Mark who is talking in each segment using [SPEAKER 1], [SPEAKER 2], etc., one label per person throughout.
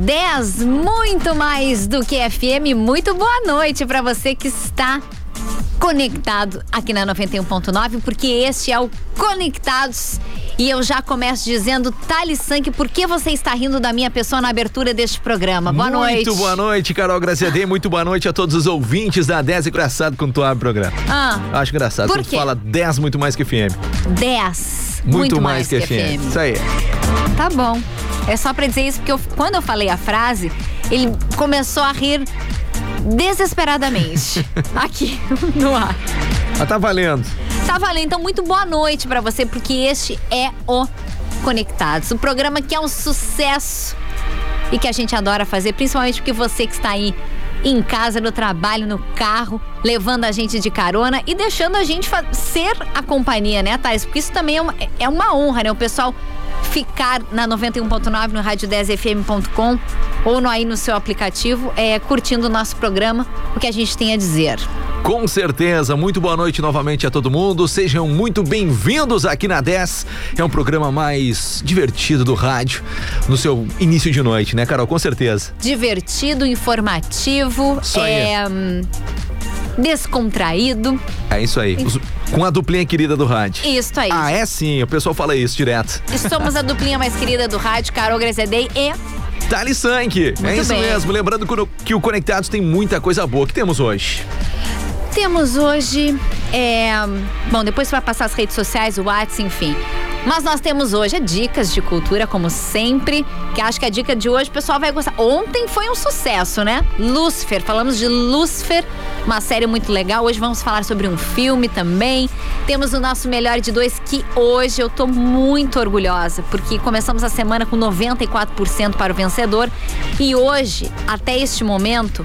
[SPEAKER 1] 10, muito mais do que FM. Muito boa noite para você que está conectado aqui na 91.9, porque este é o Conectados. E eu já começo dizendo, Thales Sank, por que você está rindo da minha pessoa na abertura deste programa? Boa
[SPEAKER 2] muito
[SPEAKER 1] noite.
[SPEAKER 2] Muito boa noite, Carol Graciadei. Muito boa noite a todos os ouvintes da 10. Engraçado quando tu abre o programa.
[SPEAKER 1] Ah,
[SPEAKER 2] Acho engraçado.
[SPEAKER 1] Por quê?
[SPEAKER 2] fala 10 muito mais que FM.
[SPEAKER 1] 10.
[SPEAKER 2] Muito, mais, que, FM. Isso aí.
[SPEAKER 1] Tá bom. É só pra dizer isso, porque eu- quando eu falei a frase, ele começou a rir desesperadamente. aqui no ar.
[SPEAKER 2] Mas tá valendo.
[SPEAKER 1] Tá valendo. Então, muito boa noite pra você, porque este é o Conectados, o programa que é um sucesso e que a gente adora fazer, principalmente porque você que está aí em casa, no trabalho, no carro, levando a gente de carona e deixando a gente ser a companhia, né, Thais? Porque isso também é uma, é uma honra, né? O pessoal ficar na 91.9 no rádio 10fm.com ou no, aí no seu aplicativo, é, curtindo o nosso programa, o que a gente tem a dizer.
[SPEAKER 2] Com certeza, muito boa noite novamente a todo mundo. Sejam muito bem-vindos aqui na 10. É um programa mais divertido do rádio no seu início de noite, né, Carol? Com certeza.
[SPEAKER 1] divertido, informativo,
[SPEAKER 2] Isso aí.
[SPEAKER 1] é, hum, descontraído.
[SPEAKER 2] É isso aí. Os- com a duplinha querida do rádio.
[SPEAKER 1] Isso aí.
[SPEAKER 2] Ah, é sim, o pessoal fala isso direto.
[SPEAKER 1] E somos a duplinha mais querida do rádio, Carol Grezedei e
[SPEAKER 2] Thales Sank. É
[SPEAKER 1] Muito
[SPEAKER 2] isso
[SPEAKER 1] bem.
[SPEAKER 2] mesmo. Lembrando que o- Conectados tem muita coisa boa. O que temos hoje?
[SPEAKER 1] temos hoje. é, bom, depois vai passar as redes sociais, o WhatsApp, enfim. Mas nós temos hoje dicas de cultura, como sempre. Que acho que a dica de hoje o pessoal vai gostar. Ontem foi um sucesso, né? Lúcifer. Falamos de Lúcifer, uma série muito legal. Hoje vamos falar sobre um filme também. Temos o nosso melhor de dois, que hoje eu tô muito orgulhosa, porque começamos a semana com 94% para o vencedor. E hoje, até este momento,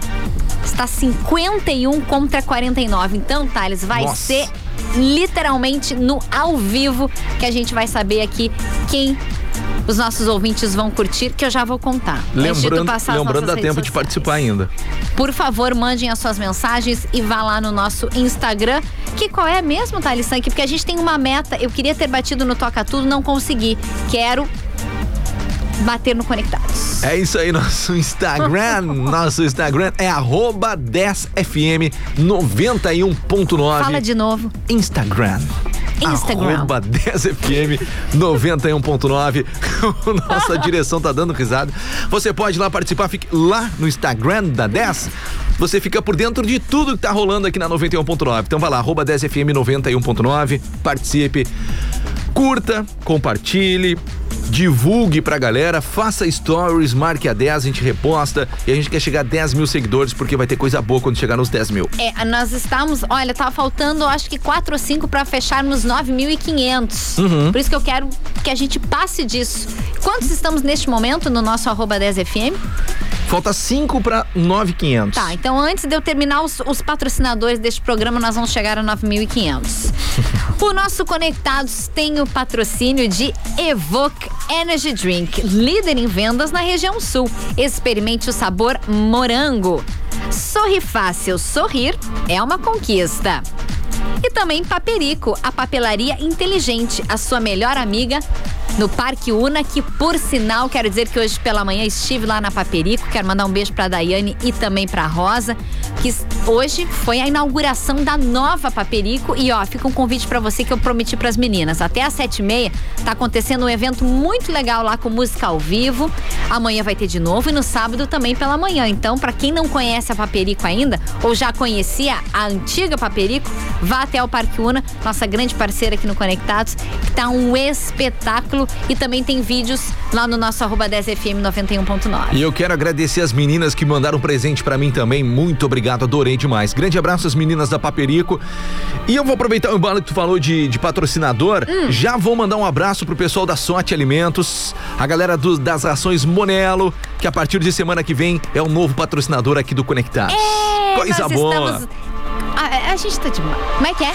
[SPEAKER 1] está 51 contra 49. Então, Thales, vai
[SPEAKER 2] Nossa.
[SPEAKER 1] ser literalmente no ao vivo que a gente vai saber aqui quem os nossos ouvintes vão curtir, que eu já vou contar.
[SPEAKER 2] Lembrando, lembrando dá tempo de participar ainda.
[SPEAKER 1] Por favor, mandem as suas mensagens e vá lá no nosso Instagram. Que qual é mesmo, Thales Sank? Porque a gente tem uma meta. Eu queria ter batido no Toca Tudo, não consegui. Quero bater no Conectados.
[SPEAKER 2] É isso aí, nosso Instagram. nosso Instagram é arroba 10fm 91.9.
[SPEAKER 1] Fala de novo.
[SPEAKER 2] Instagram.
[SPEAKER 1] Instagram.
[SPEAKER 2] Arroba 10fm 91.9. Nossa direção tá dando risada. Você pode ir lá participar, fique lá no Instagram da 10. Você fica por dentro de tudo que tá rolando aqui na 91.9. Então vai lá, arroba 10fm 91.9, participe, curta, compartilhe. Divulgue pra galera, faça stories, marque a 10, a gente reposta e a gente quer chegar a 10 mil seguidores porque vai ter coisa boa quando chegar nos 10 mil.
[SPEAKER 1] É, nós estamos, olha, tá faltando acho que 4 ou 5 para fecharmos 9.500.
[SPEAKER 2] Uhum.
[SPEAKER 1] Por isso que eu quero que a gente passe disso. Quantos estamos neste momento no nosso arroba 10FM?
[SPEAKER 2] Falta 5 pra 9,500.
[SPEAKER 1] Tá, então antes de eu terminar os, os patrocinadores deste programa, nós vamos chegar a 9.500. o nosso Conectados tem o patrocínio de Evoque Energy Drink, líder em vendas na região sul. Experimente o sabor morango. Sorri fácil, sorrir é uma conquista. E também Paperico, a papelaria inteligente, a sua melhor amiga no Parque Una, que por sinal, quero dizer que hoje pela manhã estive lá na Paperico, quero mandar um beijo pra Daiane e também pra Rosa, que hoje foi a inauguração da nova Paperico e ó, fica um convite pra você que eu prometi pras meninas. Até às sete e meia tá acontecendo um evento muito legal lá com música ao vivo. Amanhã vai ter de novo e no sábado também pela manhã. Então, pra quem não conhece a Paperico ainda ou já conhecia a antiga Paperico, vá até o Parque Una, nossa grande parceira aqui no Conectados, que tá um espetáculo e também tem vídeos lá no nosso arroba 10fm 91.9.
[SPEAKER 2] E eu quero agradecer as meninas que mandaram presente pra mim também. Muito obrigado, adorei aí demais. Grande abraço às meninas da Paperico. E eu vou aproveitar o embalo que tu falou de, de patrocinador.
[SPEAKER 1] Hum.
[SPEAKER 2] Já vou mandar um abraço pro pessoal da Sorte Alimentos, a galera do- das rações Monelo, que a partir de semana que vem é o novo patrocinador aqui do Conectados.
[SPEAKER 1] É,
[SPEAKER 2] Coisa boa.
[SPEAKER 1] estamos- A, a gente tá demais. Como é que é?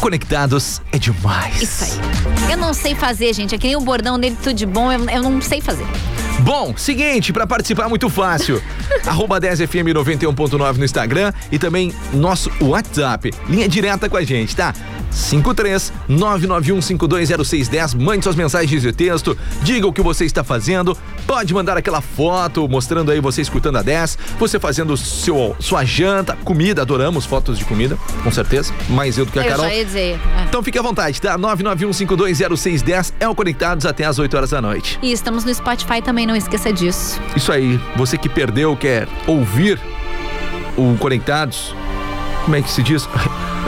[SPEAKER 2] Conectados é demais.
[SPEAKER 1] Isso aí. Eu não sei fazer, gente. É que nem o bordão dele, tudo de bom, eu, eu não sei fazer.
[SPEAKER 2] Bom, seguinte, pra participar é muito fácil. Arroba 10FM 91.9 no Instagram e também nosso WhatsApp. Linha direta com a gente, tá? 53 991 520610. Mande suas mensagens de texto, diga o que você está fazendo. Pode mandar aquela foto mostrando aí você escutando a 10, você fazendo seu, sua janta, comida, adoramos fotos de comida, com certeza. Mais eu do que a
[SPEAKER 1] eu
[SPEAKER 2] Carol.
[SPEAKER 1] já ia dizer. é.
[SPEAKER 2] Então fique à vontade, tá? 991 520610 é o Conectados até às 8 horas da noite.
[SPEAKER 1] E estamos no Spotify também, não esqueça disso.
[SPEAKER 2] Isso aí, você que perdeu, quer ouvir o Conectados, como é que se diz?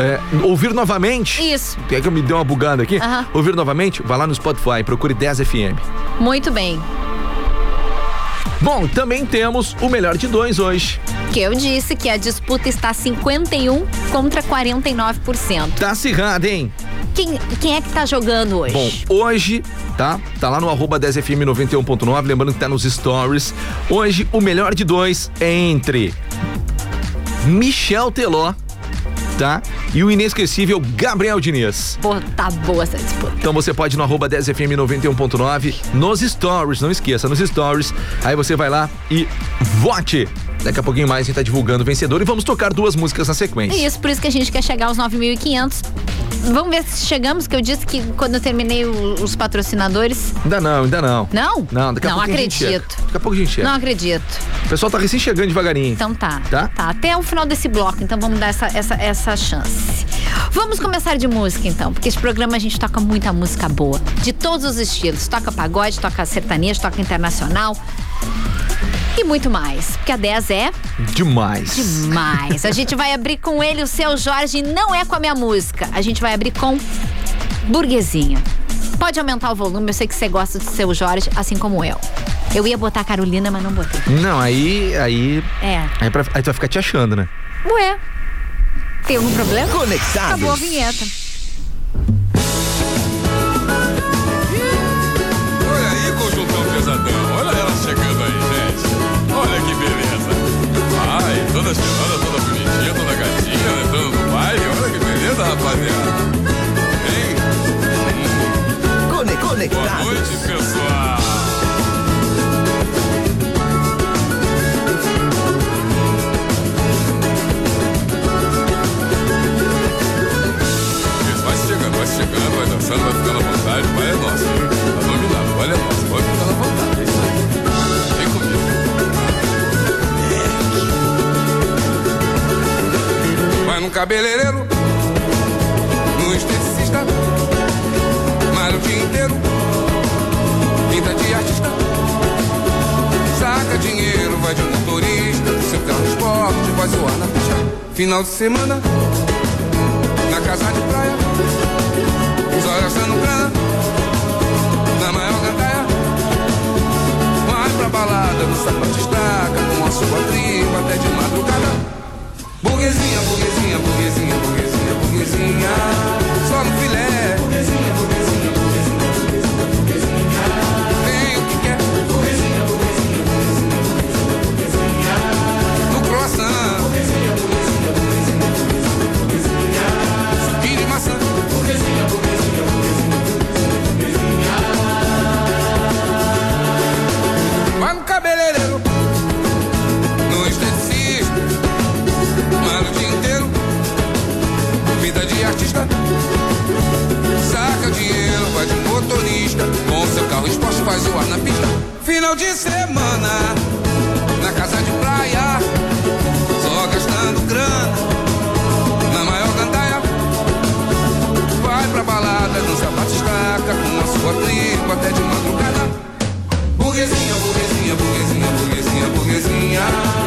[SPEAKER 2] É, ouvir novamente.
[SPEAKER 1] Isso.
[SPEAKER 2] Quer que eu me dê uma bugada aqui?
[SPEAKER 1] Aham.
[SPEAKER 2] Ouvir novamente? Vá lá no Spotify, procure 10 FM.
[SPEAKER 1] Muito bem.
[SPEAKER 2] Bom, também temos o melhor de dois hoje.
[SPEAKER 1] Que eu disse que a disputa está 51 contra 49%.
[SPEAKER 2] Tá acirrado, hein?
[SPEAKER 1] Quem, quem é que tá jogando hoje?
[SPEAKER 2] Bom, hoje, tá? Tá lá no arroba 10FM 91.9, lembrando que tá nos stories. Hoje, o melhor de dois é entre Michel Teló, tá? E o inesquecível Gabriel Diniz.
[SPEAKER 1] Pô, tá boa essa disputa.
[SPEAKER 2] Então você pode ir no arroba 10FM 91.9 nos stories, não esqueça, nos stories. Aí você vai lá e vote. Daqui a pouquinho mais a gente tá divulgando o vencedor e vamos tocar duas músicas na
[SPEAKER 1] É
[SPEAKER 2] sequência.
[SPEAKER 1] isso, por isso que a gente quer chegar aos 9.500. Vamos ver se chegamos, que eu disse que quando eu terminei o- os patrocinadores.
[SPEAKER 2] Ainda não, ainda não.
[SPEAKER 1] Não?
[SPEAKER 2] Não, daqui a
[SPEAKER 1] Não
[SPEAKER 2] pouco a gente chega.
[SPEAKER 1] acredito.
[SPEAKER 2] Daqui a pouco a gente chega.
[SPEAKER 1] Não acredito.
[SPEAKER 2] O pessoal tá recém chegando devagarinho.
[SPEAKER 1] Então tá.
[SPEAKER 2] Tá?
[SPEAKER 1] Até o final desse bloco, então vamos dar essa, essa, essa chance. Vamos começar de música então, porque esse programa a gente toca muita música boa. De todos os estilos. Toca pagode, toca sertanejo, toca internacional. E muito mais. Porque a 10 é
[SPEAKER 2] Demais.
[SPEAKER 1] demais. A gente vai abrir com ele o seu Jorge, e não é com a minha música. A gente vai abrir com Burguesinha. Pode aumentar o volume, eu sei que você gosta do seu Jorge, assim como eu. Eu ia botar a Carolina, mas não botei.
[SPEAKER 2] Não, aí. Aí.
[SPEAKER 1] É.
[SPEAKER 2] Aí, pra- aí tu vai ficar te achando, né?
[SPEAKER 1] Ué. Tem algum problema?
[SPEAKER 3] Conectados.
[SPEAKER 1] Acabou a vinheta.
[SPEAKER 4] Olha aí, conjuntão pesadão. Olha ela chegando toda cheirosa, toda bonitinha, toda gatinha, né? Toda no baile. Olha que beleza, rapaziada. Hein?
[SPEAKER 3] Cone-
[SPEAKER 4] Boa noite,
[SPEAKER 3] Conectados.
[SPEAKER 4] Final de semana, na casa de praia, só gastando grana, na maior gandaia. Vai pra balada, no sapato estaca, com a sua tribo até de madrugada. Burguesinha, burguesinha, burguesinha, burguesinha, burguesinha, só no filé. Na pista. Final de semana, na casa de praia. Só gastando grana, na maior gandaia. Vai pra balada, dança bate estaca. Com a sua tribo até de madrugada. Burguesinha, burguesinha, burguesinha, burguesinha, burguesinha.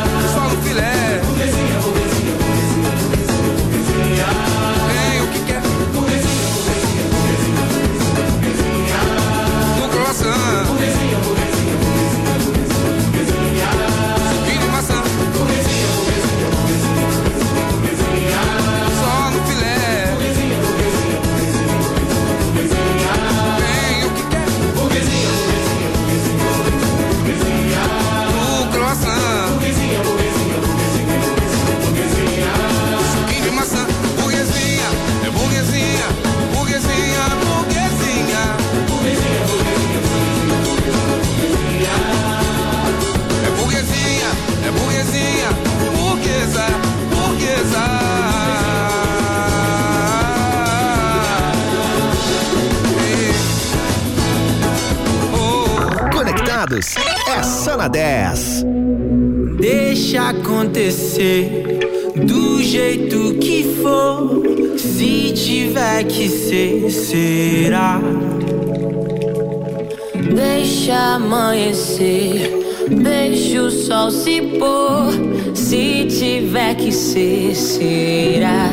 [SPEAKER 5] Se
[SPEAKER 6] pôr. Se tiver que ser, será.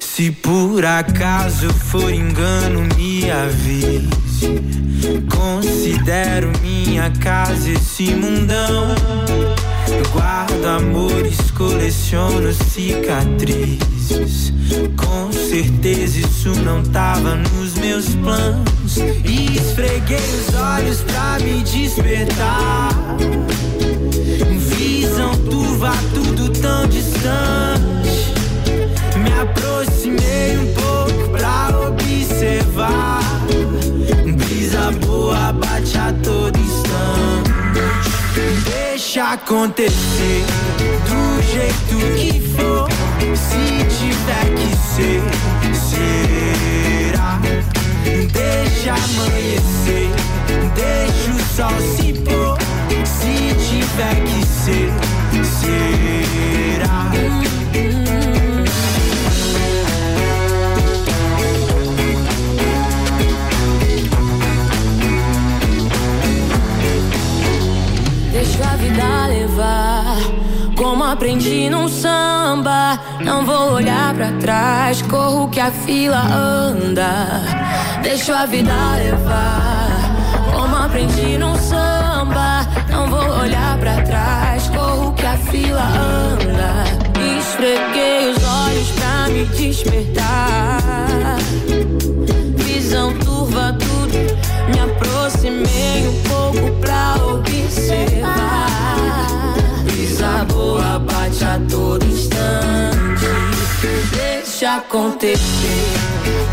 [SPEAKER 5] Se por acaso for engano, me avise. Considero minha casa esse mundão. Guardo amores, coleciono cicatrizes. Com certeza isso não tava nos meus planos. E esfreguei os olhos pra me despertar. Visão turva, tudo tão distante. Me aproximei um pouco pra observar. Brisa boa bate a todo instante. Deixa acontecer do jeito que for. Se tiver que ser, será. Deixa amanhecer, deixa o sol se pôr. Se tiver que ser, será.
[SPEAKER 6] Deixa a vida levar. Como aprendi num samba, não vou olhar pra trás, corro que a fila anda. Deixa a vida levar. Como aprendi num samba, não vou olhar pra trás, corro que a fila anda. Esfreguei os olhos pra me despertar. Visão turva tudo, me aproximei um pouco pra observar. Brisa boa bate a todo instante. Deixa acontecer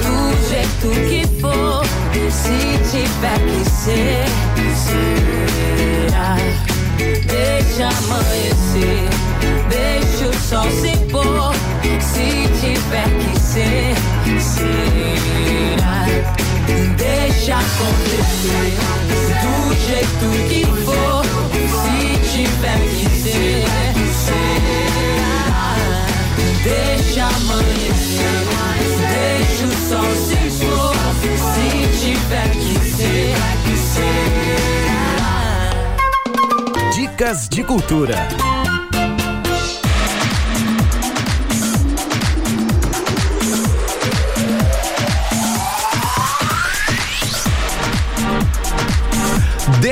[SPEAKER 6] do jeito que for. Se tiver que ser, será. Deixa amanhecer, deixa o sol se pôr. Se tiver que ser, será. Deixa acontecer do jeito que for. Se tiver que ser, será. Deixa amanhecer, deixa o sol se
[SPEAKER 3] Dicas de cultura.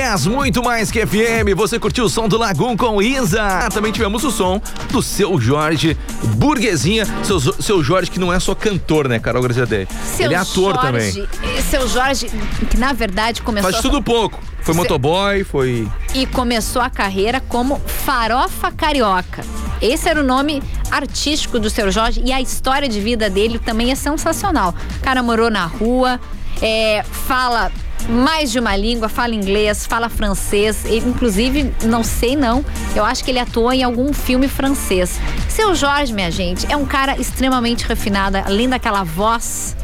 [SPEAKER 2] Dez, muito mais que FM. Você curtiu o som do Lagum com Isa. Também tivemos o som do seu Jorge Burguesinha. Seu, seu Jorge, que não é só cantor, né, Carol Graziadei?
[SPEAKER 1] Seu
[SPEAKER 2] Ele é ator
[SPEAKER 1] Jorge,
[SPEAKER 2] também.
[SPEAKER 1] Seu Jorge, que na verdade começou
[SPEAKER 2] Faz
[SPEAKER 1] a-
[SPEAKER 2] tudo pouco. Foi
[SPEAKER 1] Cê-
[SPEAKER 2] motoboy, foi.
[SPEAKER 1] e começou a carreira como Farofa Carioca. Esse era o nome artístico do seu Jorge e a história de vida dele também é sensacional. O cara morou na rua, é, fala mais de uma língua, fala inglês, fala francês, ele, inclusive, não sei não, eu acho que ele atuou em algum filme francês. Seu Jorge, minha gente, é um cara extremamente refinado, além daquela voz,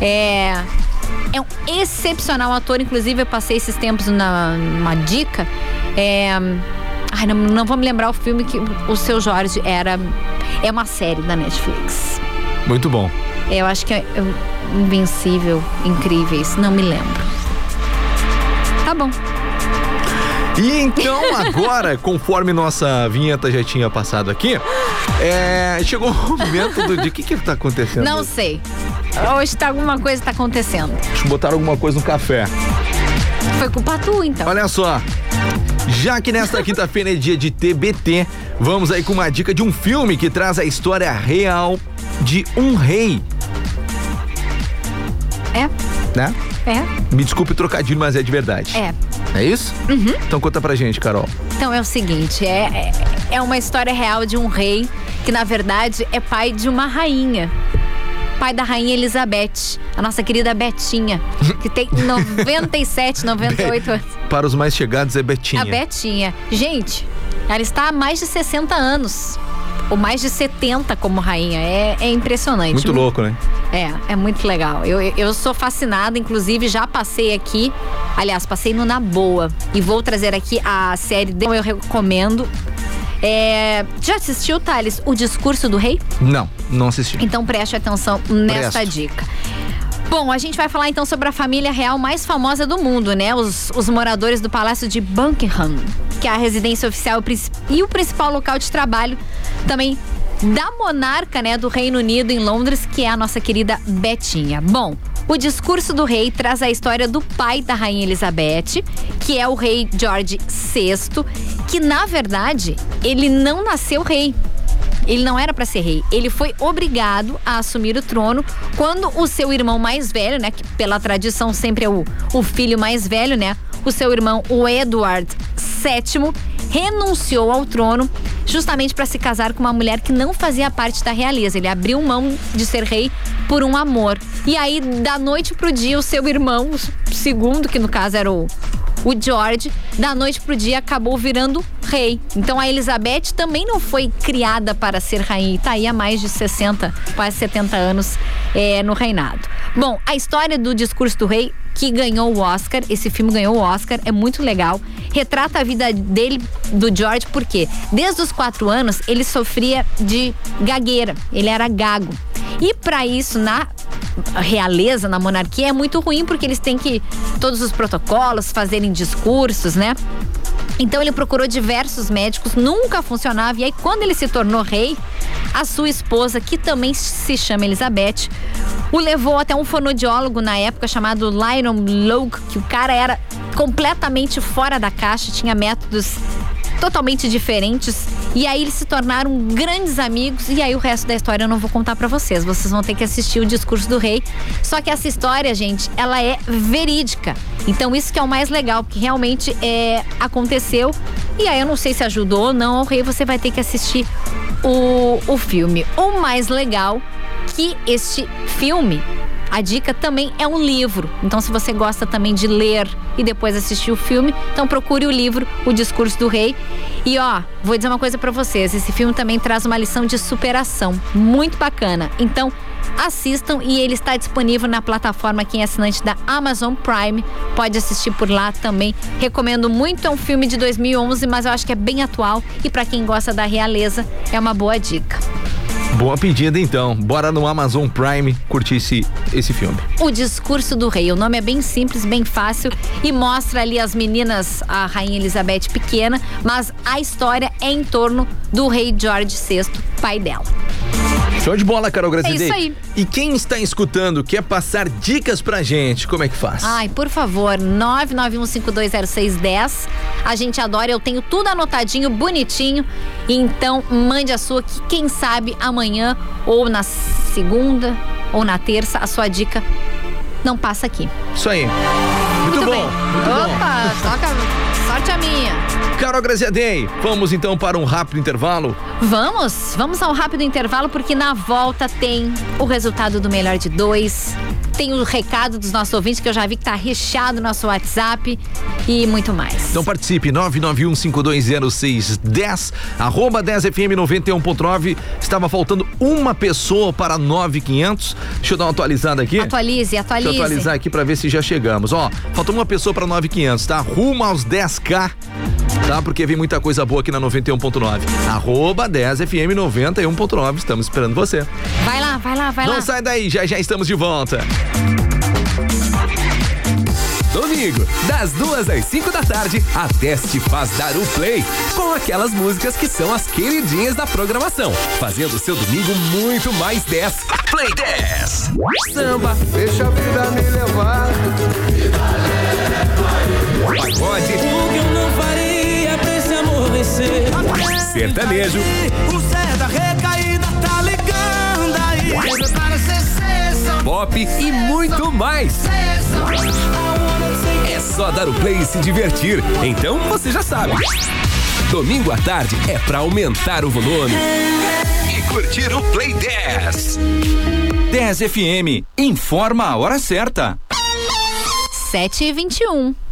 [SPEAKER 1] é, é um excepcional ator, inclusive eu passei esses tempos na, numa dica. É, ai, não, não vou me lembrar o filme que o seu Jorge era. É uma série da Netflix.
[SPEAKER 2] Muito bom.
[SPEAKER 1] Eu acho que é é Invencível, Incríveis, não me lembro. Tá bom.
[SPEAKER 2] E então, agora, conforme nossa vinheta já tinha passado aqui, é, chegou o momento do. O que que tá acontecendo?
[SPEAKER 1] Não sei. Hoje tá alguma coisa tá acontecendo.
[SPEAKER 2] Deixa eu botar alguma coisa no café.
[SPEAKER 1] Foi culpa tua, então.
[SPEAKER 2] Olha só. Já que nesta quinta-feira é dia de TBT, vamos aí com uma dica de um filme que traz a história real de um rei,
[SPEAKER 1] É,
[SPEAKER 2] né?
[SPEAKER 1] É,
[SPEAKER 2] Me desculpe o trocadilho, mas é de verdade.
[SPEAKER 1] é.
[SPEAKER 2] É isso? Então conta pra gente, Carol.
[SPEAKER 1] Então é o seguinte, é, é, é uma história real de um rei que na verdade é pai de uma rainha. Pai da rainha Elizabeth, a nossa querida Betinha, que tem 97, 98 anos.
[SPEAKER 2] Para os mais chegados é Betinha.
[SPEAKER 1] A Betinha. Gente, ela está há mais de 60 anos ou mais de 70 como rainha. É, é impressionante.
[SPEAKER 2] Muito louco, né?
[SPEAKER 1] É, é muito legal. Eu, eu sou fascinada, inclusive já passei aqui, aliás, passei no Na Boa. E vou trazer aqui a série, de- eu recomendo. É, já assistiu, Thales, O Discurso do Rei?
[SPEAKER 2] Não, não assisti.
[SPEAKER 1] Então preste atenção nesta
[SPEAKER 2] Presto.
[SPEAKER 1] dica. Bom, a gente vai falar então sobre a família real mais famosa do mundo, né? Os, os moradores do Palácio de Buckingham, que é a residência oficial e o princi- o principal local de trabalho também da monarca, né, do Reino Unido em Londres, que é a nossa querida Betinha. Bom, o discurso do rei traz a história do pai da rainha Elizabeth, que é o rei George VI, que na verdade ele não nasceu rei. Ele não era para ser rei. Ele foi obrigado a assumir o trono quando o seu irmão mais velho, né, que pela tradição sempre é o, o filho mais velho, né, o seu irmão, o Edward VII, renunciou ao trono justamente para se casar com uma mulher que não fazia parte da realeza. Ele abriu mão de ser rei por um amor. E aí, da noite pro dia, o seu irmão, o segundo, que no caso era o, o George, da noite pro dia acabou virando rei. Então a Elizabeth também não foi criada para ser rainha e tá aí há mais de 60, quase 70 anos é, no reinado. Bom, a história do discurso do rei que ganhou o Oscar, esse filme ganhou o Oscar, é muito legal. Retrata a vida dele, do George, porque desde os quatro anos ele sofria de gagueira, ele era gago. E para isso, na realeza, na monarquia, é muito ruim porque eles têm que todos os protocolos, fazerem discursos, né? Então ele procurou diversos médicos, nunca funcionava. E aí, quando ele se tornou rei, a sua esposa, que também se chama Elizabeth, o levou até um fonodiólogo na época chamado Lyron Logue, que o cara era completamente fora da caixa, tinha métodos totalmente diferentes. E aí eles se tornaram grandes amigos. E aí o resto da história eu não vou contar pra vocês. Vocês vão ter que assistir o discurso do rei. Só que essa história, gente, ela é verídica. Então isso que é o mais legal, porque realmente é, aconteceu. E aí eu não sei se ajudou ou não ao rei. Você vai ter que assistir o, o filme. O mais legal que este filme a dica também é um livro. Então, se você gosta também de ler e depois assistir o filme, então procure o livro O Discurso do Rei. E ó, vou dizer uma coisa pra vocês: esse filme também traz uma lição de superação muito bacana. Então, assistam e ele está disponível na plataforma quem é assinante da Amazon Prime. Pode assistir por lá também. Recomendo muito, é um filme de 2011, mas eu acho que é bem atual e pra quem gosta da realeza, é uma boa dica.
[SPEAKER 2] Boa pedida então. Bora no Amazon Prime curtir esse, esse filme.
[SPEAKER 1] O Discurso do Rei. O nome é bem simples, bem fácil e mostra ali as meninas, a Rainha Elizabeth pequena, mas a história é em torno do rei George VI, pai dela.
[SPEAKER 2] Show de bola, Carol Graziadei.
[SPEAKER 1] É isso aí.
[SPEAKER 2] E quem está escutando quer passar dicas pra gente, como é que faz?
[SPEAKER 1] Ai, por favor, 991520610. A gente adora, eu tenho tudo anotadinho, bonitinho. Então, mande a sua que quem sabe amanhã ou na segunda ou na terça a sua dica não passa aqui.
[SPEAKER 2] Isso aí. Muito, bom. Muito bom.
[SPEAKER 1] Opa, toca, sorte a minha.
[SPEAKER 2] Carol Graziadei, vamos então para um rápido intervalo.
[SPEAKER 1] Vamos, vamos ao rápido intervalo porque na volta tem o resultado do melhor de dois, tem o recado dos nossos ouvintes que eu já vi que tá recheado no nosso WhatsApp e muito mais.
[SPEAKER 2] Então participe, 991520610, arroba 10FM 91.9. Estava faltando uma pessoa para 9500. Deixa eu dar uma atualizada aqui.
[SPEAKER 1] Atualize, atualize.
[SPEAKER 2] Deixa eu atualizar aqui pra ver se já chegamos. Ó, faltou uma pessoa pra 9,500, tá? Rumo aos 10k, tá? Porque vem muita coisa boa aqui na 91.9. Arroba 10FM 91.9. Estamos esperando você.
[SPEAKER 1] Vai lá, vai lá, vai
[SPEAKER 2] Não
[SPEAKER 1] lá.
[SPEAKER 2] sai daí, já já estamos de volta.
[SPEAKER 7] Domingo, das duas às 5 da tarde, a Teste faz dar o play com aquelas músicas que são as queridinhas da programação, fazendo o seu domingo muito mais 10.
[SPEAKER 8] Play 10.
[SPEAKER 7] Samba,
[SPEAKER 9] Deixa a vida me levar.
[SPEAKER 7] pagode,
[SPEAKER 10] O que
[SPEAKER 7] sertanejo,
[SPEAKER 10] O Zé da recaída tá ligando aí. Para ser
[SPEAKER 7] pop e muito mais. É só dar o play e se divertir. Então você já sabe. Domingo à tarde é pra aumentar o volume.
[SPEAKER 8] E curtir o Play 10.
[SPEAKER 11] 10 FM. Informa a hora certa.
[SPEAKER 1] 7 e 21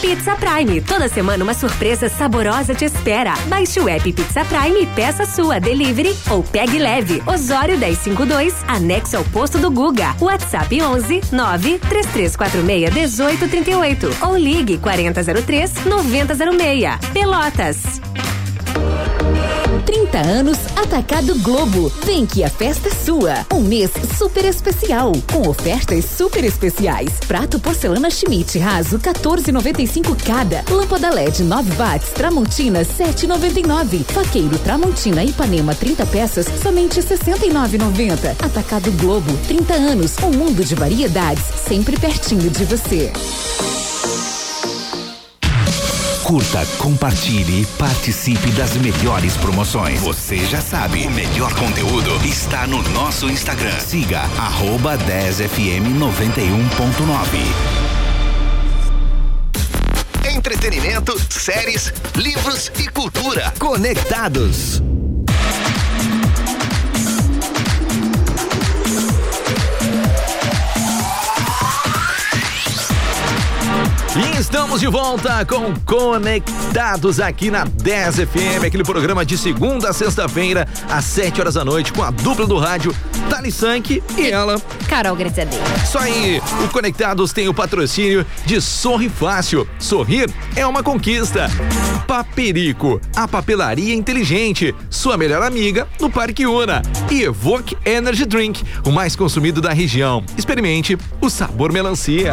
[SPEAKER 12] Pizza Prime. Toda semana uma surpresa saborosa te espera. Baixe o app Pizza Prime e peça sua delivery ou pegue leve. Osório 1052, anexo ao posto do Guga. WhatsApp 11 9 3346 1838 ou ligue 4003 9006. Pelotas.
[SPEAKER 13] 30 anos Atacado Globo. Vem que a festa é sua. Um mês super especial, com ofertas super especiais. Prato porcelana Schmidt raso 14,95 cada. Lâmpada LED 9 watts Tramontina 7,99. Faqueiro Tramontina Ipanema 30 peças somente 69,90. Atacado Globo. 30 anos. Um mundo de variedades sempre pertinho de você.
[SPEAKER 8] Curta, compartilhe e participe das melhores promoções. Você já sabe, o melhor conteúdo está no nosso Instagram. Siga arroba 10fm 91.9. Entretenimento, séries, livros e cultura. Conectados.
[SPEAKER 2] E estamos de volta com Conectados aqui na 10 FM, aquele programa de segunda a sexta-feira, às 7 horas da noite, com a dupla do rádio, Tali Sank e ela.
[SPEAKER 1] Carol Graziadei.
[SPEAKER 2] Isso aí, o Conectados tem o patrocínio de Sorri Fácil. Sorrir é uma conquista. Paperico, a papelaria inteligente, sua melhor amiga no Parque Una. E Evoque Energy Drink, o mais consumido da região. Experimente o sabor melancia.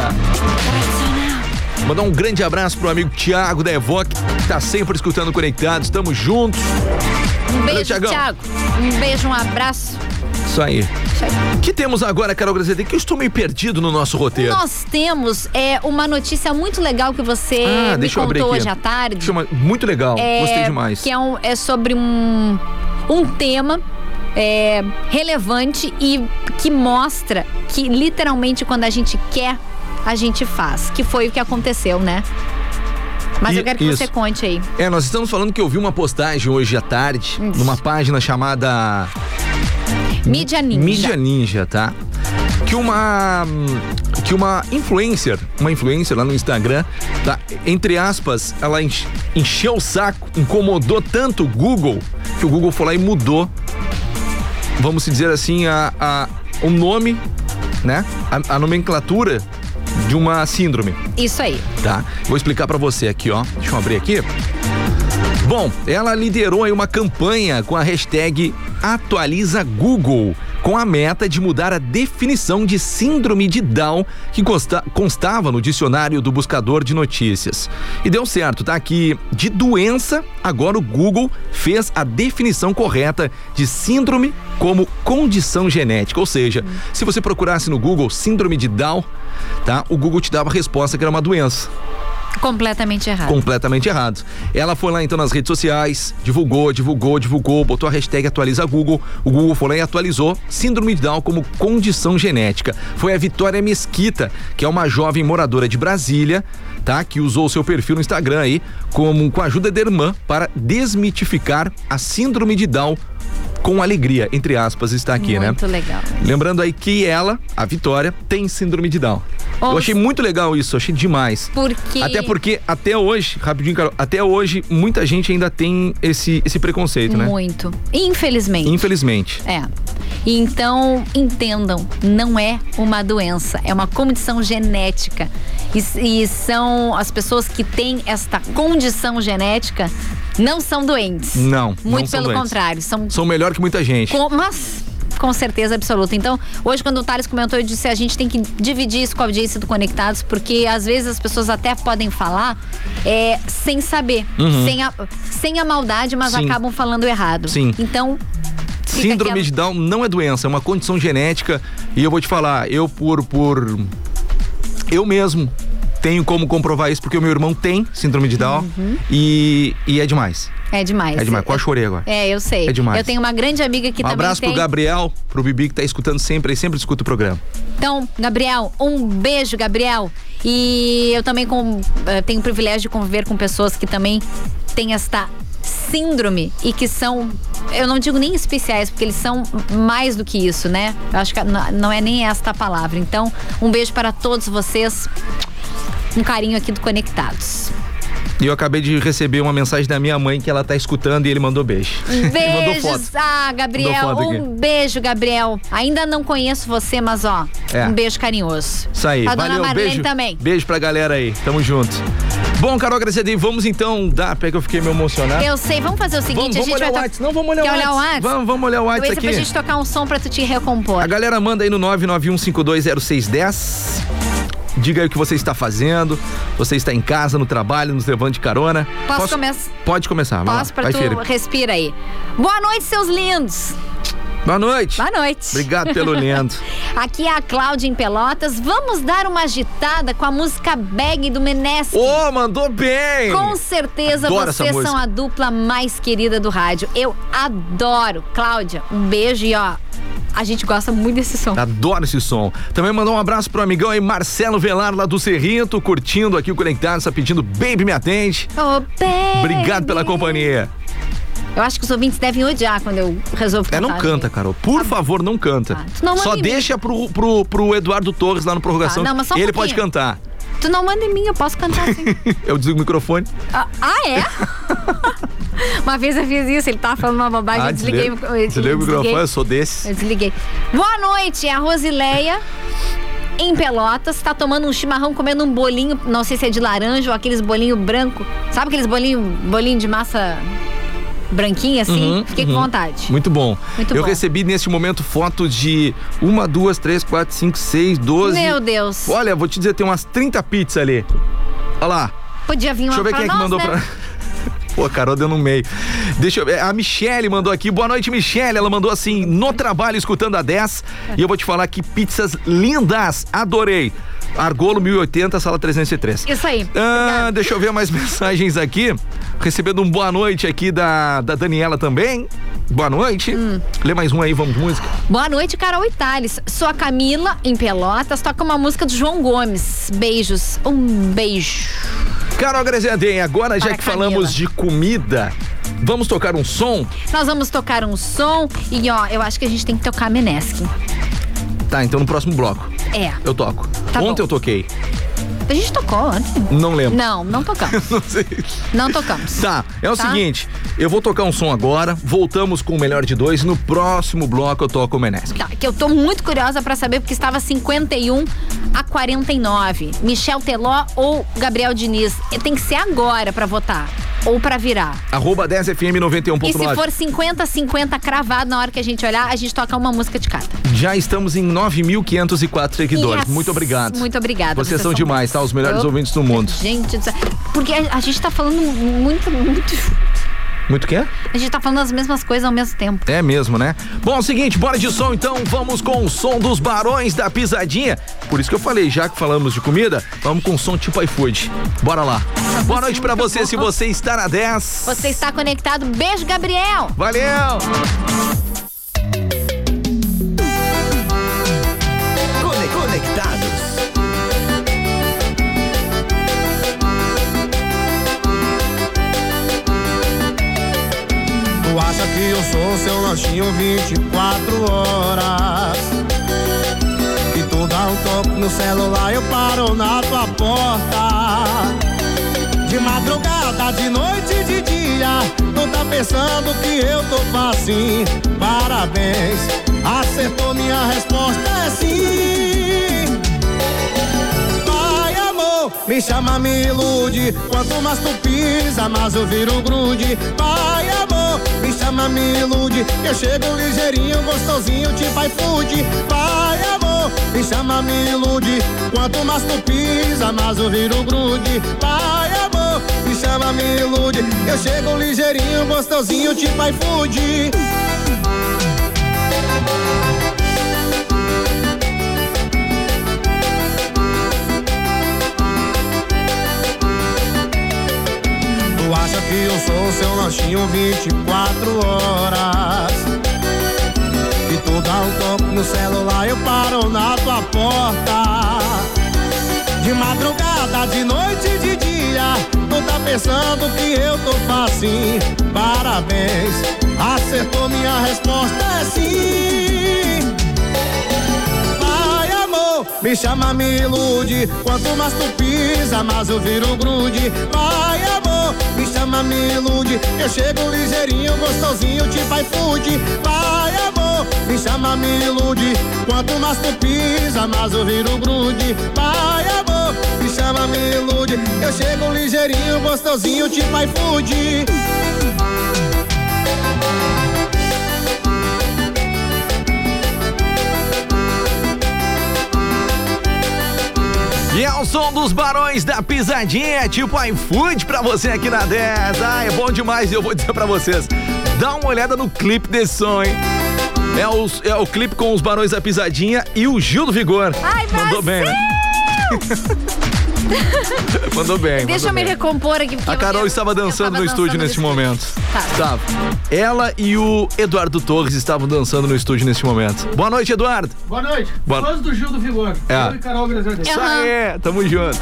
[SPEAKER 2] Mandar um grande abraço pro amigo Tiago da Evoque, que tá sempre escutando Conectados. Tamo juntos.
[SPEAKER 1] Um
[SPEAKER 2] Valeu,
[SPEAKER 1] beijo,
[SPEAKER 2] Thiagão.
[SPEAKER 1] Thiago. Um beijo, um abraço.
[SPEAKER 2] Isso aí. O que temos agora, Carol Grazede? Que eu estou meio perdido no nosso roteiro.
[SPEAKER 1] Nós temos é, uma notícia muito legal que você
[SPEAKER 2] ah,
[SPEAKER 1] me contou hoje à tarde.
[SPEAKER 2] Muito legal.
[SPEAKER 1] É,
[SPEAKER 2] Gostei demais.
[SPEAKER 1] Que é, um, é sobre um, um tema é, relevante e que mostra que literalmente quando a gente quer, a gente faz. Que foi o que aconteceu, né? Mas
[SPEAKER 2] E-
[SPEAKER 1] eu quero que
[SPEAKER 2] isso.
[SPEAKER 1] você conte aí.
[SPEAKER 2] É, nós estamos falando que eu vi uma postagem hoje à tarde, numa página chamada
[SPEAKER 1] Mídia Ninja.
[SPEAKER 2] Mídia Ninja, tá? Que uma que uma influencer, uma influencer lá no Instagram, tá? Entre aspas, ela enche- encheu o saco, incomodou tanto o Google que o Google foi lá e mudou, vamos dizer assim, a, a o nome, né? A, a nomenclatura de uma síndrome
[SPEAKER 1] Isso aí.
[SPEAKER 2] tá? Vou explicar pra você aqui, ó. Deixa eu abrir aqui. Bom, ela liderou aí uma campanha com a hashtag Atualiza Google, com a meta de mudar a definição de síndrome de Down que consta- constava no dicionário do buscador de notícias. E deu certo, tá? Que de doença, agora o Google fez a definição correta de síndrome como condição genética. Ou seja, se você procurasse no Google síndrome de Down, tá? O Google te dava a resposta que era uma doença
[SPEAKER 1] Completamente errado.
[SPEAKER 2] completamente errado. Ela foi lá então nas redes sociais, divulgou, divulgou, divulgou, botou a hashtag atualiza Google. O Google foi lá e atualizou síndrome de Down como condição genética. Foi a Vitória Mesquita, que é uma jovem moradora de Brasília, tá? Que usou seu perfil no Instagram aí como com a ajuda da irmã para desmitificar a síndrome de Down com alegria, entre aspas, está aqui, né?
[SPEAKER 1] Muito legal.
[SPEAKER 2] Lembrando aí que ela, a Vitória, tem síndrome de Down. Eu achei muito legal isso, achei demais.
[SPEAKER 1] Porque.
[SPEAKER 2] Até porque, até hoje, rapidinho, Carol, até hoje, muita gente ainda tem esse, esse preconceito, né?
[SPEAKER 1] Muito. Infelizmente.
[SPEAKER 2] Infelizmente.
[SPEAKER 1] É. Então, entendam, não é uma doença, é uma condição genética. E, e são as pessoas que têm esta condição genética não são doentes.
[SPEAKER 2] Não. não
[SPEAKER 1] Muito
[SPEAKER 2] são
[SPEAKER 1] pelo
[SPEAKER 2] doentes.
[SPEAKER 1] contrário, são
[SPEAKER 2] São melhor que muita gente.
[SPEAKER 1] com- mas com certeza absoluta. Então, hoje quando o Thales comentou, eu disse a gente tem que dividir isso com a audiência do Conectados, porque às vezes as pessoas até podem falar é, sem saber,
[SPEAKER 2] Uhum.
[SPEAKER 1] sem, a, sem a maldade, mas
[SPEAKER 2] Sim.
[SPEAKER 1] acabam falando errado.
[SPEAKER 2] Sim.
[SPEAKER 1] Então,
[SPEAKER 2] Síndrome de Down não é doença, é uma condição genética. E eu vou te falar, eu por. por eu mesmo tenho como comprovar isso, porque o meu irmão tem síndrome de Down
[SPEAKER 1] Uhum.
[SPEAKER 2] e, e é demais.
[SPEAKER 1] É demais.
[SPEAKER 2] É demais. Quase chorei agora.
[SPEAKER 1] É, eu sei.
[SPEAKER 2] É demais.
[SPEAKER 1] Eu tenho uma grande amiga que
[SPEAKER 2] um
[SPEAKER 1] também
[SPEAKER 2] abraço
[SPEAKER 1] tem.
[SPEAKER 2] pro Gabriel, pro Bibi que tá escutando sempre, ele sempre escuta o programa.
[SPEAKER 1] Então, Gabriel, um beijo, Gabriel. E eu também com- eh, tenho o privilégio de conviver com pessoas que também têm esta síndrome e que são, eu não digo nem especiais, porque eles são mais do que isso, né? Eu acho que não é nem esta a palavra. Então, um beijo para todos vocês. Um carinho aqui do Conectados.
[SPEAKER 2] E eu acabei de receber uma mensagem da minha mãe que ela tá escutando e ele mandou beijo.
[SPEAKER 1] Beijos.
[SPEAKER 2] foto.
[SPEAKER 1] Ah, Gabriel.
[SPEAKER 2] Aqui.
[SPEAKER 1] Um beijo, Gabriel. Ainda não conheço você, mas ó,
[SPEAKER 2] É.
[SPEAKER 1] um beijo carinhoso.
[SPEAKER 2] Isso aí,
[SPEAKER 1] A
[SPEAKER 2] valeu,
[SPEAKER 1] dona Marlene
[SPEAKER 2] beijo.
[SPEAKER 1] também.
[SPEAKER 2] Beijo pra galera aí, tamo junto. Bom, Carol Graciadei, vamos então dar, pega que eu fiquei meio emocionado.
[SPEAKER 1] Eu sei, vamos fazer o seguinte,
[SPEAKER 2] Vamos,
[SPEAKER 1] a
[SPEAKER 2] vamos
[SPEAKER 1] gente
[SPEAKER 2] olhar
[SPEAKER 1] vai
[SPEAKER 2] o WhatsApp. Não, vamos olhar
[SPEAKER 1] Quer
[SPEAKER 2] o
[SPEAKER 1] olhar o
[SPEAKER 2] WhatsApp.
[SPEAKER 1] WhatsApp?
[SPEAKER 2] Vamos, vamos olhar o WhatsApp
[SPEAKER 1] ia pra
[SPEAKER 2] aqui.
[SPEAKER 1] gente tocar um som pra tu te recompor.
[SPEAKER 2] A galera manda aí no 991520610. Diga aí o que você está fazendo. Você está em casa, no trabalho, nos levando de carona.
[SPEAKER 1] Posso começar?
[SPEAKER 2] Pode começar.
[SPEAKER 1] Posso
[SPEAKER 2] Vai,
[SPEAKER 1] tu respira aí. Boa noite, seus lindos.
[SPEAKER 2] Boa noite.
[SPEAKER 1] Boa noite.
[SPEAKER 2] Obrigado pelo lindo.
[SPEAKER 1] Aqui é a Cláudia em Pelotas. Vamos dar uma agitada com a música Bag do Menesque.
[SPEAKER 2] Ô, mandou bem!
[SPEAKER 1] Com certeza
[SPEAKER 2] Adoro
[SPEAKER 1] vocês são a dupla mais querida do rádio. Eu adoro. Cláudia, um beijo e ó, a gente gosta muito desse som.
[SPEAKER 2] Adoro esse som. Também mandar um abraço pro amigão aí, Marcelo Velar, lá do Cerrito, curtindo aqui o Conectado, está pedindo Baby Me Atende.
[SPEAKER 1] Ô, baby.
[SPEAKER 2] Obrigado pela companhia.
[SPEAKER 1] Eu acho que os ouvintes devem odiar quando eu resolvo
[SPEAKER 2] É,
[SPEAKER 1] cantar.
[SPEAKER 2] não canta, Carol. Por favor, não canta.
[SPEAKER 1] tu não
[SPEAKER 2] Só deixa pro, pro, pro Eduardo Torres lá no Prorrogação.
[SPEAKER 1] Tá, não, mas só um
[SPEAKER 2] Ele pode
[SPEAKER 1] pouquinho.
[SPEAKER 2] cantar.
[SPEAKER 1] Tu não manda em mim, eu posso cantar assim.
[SPEAKER 2] Eu desligo o microfone.
[SPEAKER 1] ah, ah, é? uma vez eu fiz isso, ele tava falando uma bobagem,
[SPEAKER 2] Ah,
[SPEAKER 1] eu desliguei,
[SPEAKER 2] desliga-
[SPEAKER 1] eu
[SPEAKER 2] o microfone, eu sou desse.
[SPEAKER 1] Eu desliguei. Boa noite, é a Rosileia. Em Pelotas, tá tomando um chimarrão, comendo um bolinho, não sei se é de laranja ou aqueles bolinho branco. Sabe aqueles bolinho, bolinho de massa branquinha assim?
[SPEAKER 2] Uhum,
[SPEAKER 1] Fiquei
[SPEAKER 2] uhum.
[SPEAKER 1] com vontade.
[SPEAKER 2] Muito bom.
[SPEAKER 1] Muito
[SPEAKER 2] eu
[SPEAKER 1] bom.
[SPEAKER 2] recebi neste momento foto de uma, duas, três, quatro, cinco, seis, doze.
[SPEAKER 1] Meu Deus.
[SPEAKER 2] Olha, vou te dizer, tem umas 30 pizzas ali. Olha lá.
[SPEAKER 1] Podia vir uma
[SPEAKER 2] Deixa eu ver quem é que
[SPEAKER 1] nós,
[SPEAKER 2] mandou
[SPEAKER 1] né?
[SPEAKER 2] pra. Pô, Carol deu no meio. Deixa eu ver. A Michele mandou aqui. Boa noite, Michele. Ela mandou assim, no trabalho, escutando a 10. E eu vou te falar que pizzas lindas. Adorei. Argolo 1080, sala 303.
[SPEAKER 1] Isso aí.
[SPEAKER 2] Ah, deixa eu ver mais mensagens aqui. Recebendo um boa noite aqui da, da Daniela também. Boa noite.
[SPEAKER 1] Hum.
[SPEAKER 2] Lê mais um aí, vamos música.
[SPEAKER 1] Boa noite, Carol Itales. Sou a Camila, em Pelotas. Toca uma música do João Gomes. Beijos. Um beijo.
[SPEAKER 2] Carol Greziadem, agora já
[SPEAKER 1] Para
[SPEAKER 2] que
[SPEAKER 1] Camila.
[SPEAKER 2] falamos de comida, vamos tocar um som?
[SPEAKER 1] Nós vamos tocar um som e, ó, eu acho que a gente tem que tocar Menesque.
[SPEAKER 2] Tá, então no próximo bloco.
[SPEAKER 1] É.
[SPEAKER 2] Eu toco.
[SPEAKER 1] Tá
[SPEAKER 2] Ontem
[SPEAKER 1] bom.
[SPEAKER 2] eu toquei.
[SPEAKER 1] A gente tocou antes?
[SPEAKER 2] Não lembro.
[SPEAKER 1] Não, não tocamos.
[SPEAKER 2] Não sei.
[SPEAKER 1] Não tocamos.
[SPEAKER 2] Tá, é o
[SPEAKER 1] Tá?
[SPEAKER 2] seguinte, eu vou tocar um som agora, voltamos com o melhor de dois, no próximo bloco eu toco o Menesque.
[SPEAKER 1] Tá, que eu tô muito curiosa pra saber porque estava 51 a 49. Michel Teló ou Gabriel Diniz? Tem que ser agora pra votar ou pra virar.
[SPEAKER 2] Arroba 10FM
[SPEAKER 1] E se
[SPEAKER 2] 91.9.
[SPEAKER 1] for 50 50 cravado na hora que a gente olhar, a gente toca uma música de cada.
[SPEAKER 2] Já estamos em 9.504 seguidores.
[SPEAKER 1] Yes.
[SPEAKER 2] Muito obrigado.
[SPEAKER 1] Muito obrigada.
[SPEAKER 2] Vocês são demais, tá? Os melhores
[SPEAKER 1] Eu-
[SPEAKER 2] ouvintes do mundo.
[SPEAKER 1] Gente, porque a, a gente tá falando muito, muito.
[SPEAKER 2] Muito o quê?
[SPEAKER 1] A gente tá falando as mesmas coisas ao mesmo tempo.
[SPEAKER 2] É mesmo, né? Bom, é o seguinte, bora de som então, vamos com o som dos Barões da Pisadinha. Por isso que eu falei, já que falamos de comida, vamos com o som tipo iFood. Bora lá. Boa noite pra você, se você está na 10.
[SPEAKER 1] Você está conectado. Beijo, Gabriel.
[SPEAKER 2] Valeu!
[SPEAKER 14] Sou seu lanchinho 24 horas? E tu dá um toque no celular, eu paro na tua porta. De madrugada, de noite, de dia, tu tá pensando que eu tô facinho. Parabéns, acertou minha resposta, é sim. Vai, amor, me chama, me ilude. Quanto mais tu pisa, mais eu viro grude. Vai, amor, chama, me ilude. Eu chego ligeirinho, gostosinho, tipo iFood. Vai, amor, me chama, me ilude. Quanto mais tu pisa, mais eu viro grude. Vai, amor, me chama, me ilude. Eu chego ligeirinho, gostosinho, tipo iFood. Que eu sou seu lanchinho 24 horas? E tu dá um toque no celular, eu paro na tua porta. De madrugada, de noite, de dia, tu tá pensando que eu tô facinho. Parabéns, acertou minha resposta, é sim. Vai, amor, me chama, me ilude. Quanto mais tu pisa, mais eu viro grude. Vai, amor, me ilude. Eu chego ligeirinho, gostosinho, tipo iFood. Vai, amor, me chama, me ilude. Quanto mais tu pisa, mais eu viro grude. Vai, amor, me chama, me ilude. Eu chego ligeirinho, gostosinho, tipo iFood.
[SPEAKER 2] E som dos barões da pisadinha, tipo iFood pra você aqui na 10. Ah, é bom demais e eu vou dizer pra vocês. Dá uma olhada no clipe desse som, hein? É o, é o clipe com os barões da pisadinha e o Gil do Vigor.
[SPEAKER 1] Ai,
[SPEAKER 2] Mandou bem, né? Mandou bem.
[SPEAKER 1] Deixa
[SPEAKER 2] mandou
[SPEAKER 1] eu me
[SPEAKER 2] bem.
[SPEAKER 1] recompor aqui.
[SPEAKER 2] A Carol
[SPEAKER 1] eu-
[SPEAKER 2] estava dançando no estúdio
[SPEAKER 1] dançando
[SPEAKER 2] neste
[SPEAKER 1] no
[SPEAKER 2] momento.
[SPEAKER 1] Tá.
[SPEAKER 2] Estava. Ela e o Eduardo Torres estavam dançando no estúdio neste momento. Boa noite, Eduardo.
[SPEAKER 15] Boa noite.
[SPEAKER 2] Boa-
[SPEAKER 15] Fãs do Gil do Vigor.
[SPEAKER 2] É.
[SPEAKER 15] Eu e Carol.
[SPEAKER 2] Isso aí, tamo junto.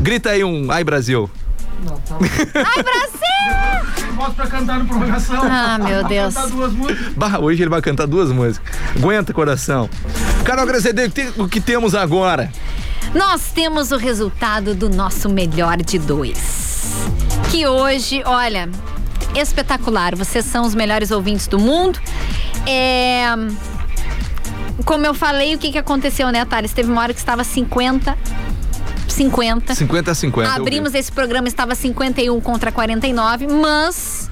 [SPEAKER 2] Grita aí um Ai Brasil.
[SPEAKER 1] Ai, Brasil!
[SPEAKER 15] Volto pra cantar no prorrogação.
[SPEAKER 1] Ah, meu Deus.
[SPEAKER 15] Cantar duas músicas.
[SPEAKER 2] Bah, hoje ele vai cantar duas músicas. Aguenta, coração. Carol Graziadei, o que- o que temos agora?
[SPEAKER 1] Nós temos o resultado do nosso melhor de dois. Que hoje, olha, espetacular. Vocês são os melhores ouvintes do mundo. É. Como eu falei, o que, que aconteceu, né, Thales? Teve uma hora que estava 50. 50.
[SPEAKER 2] 50 a 50. eu
[SPEAKER 1] Abrimos esse programa, estava 51 contra 49, mas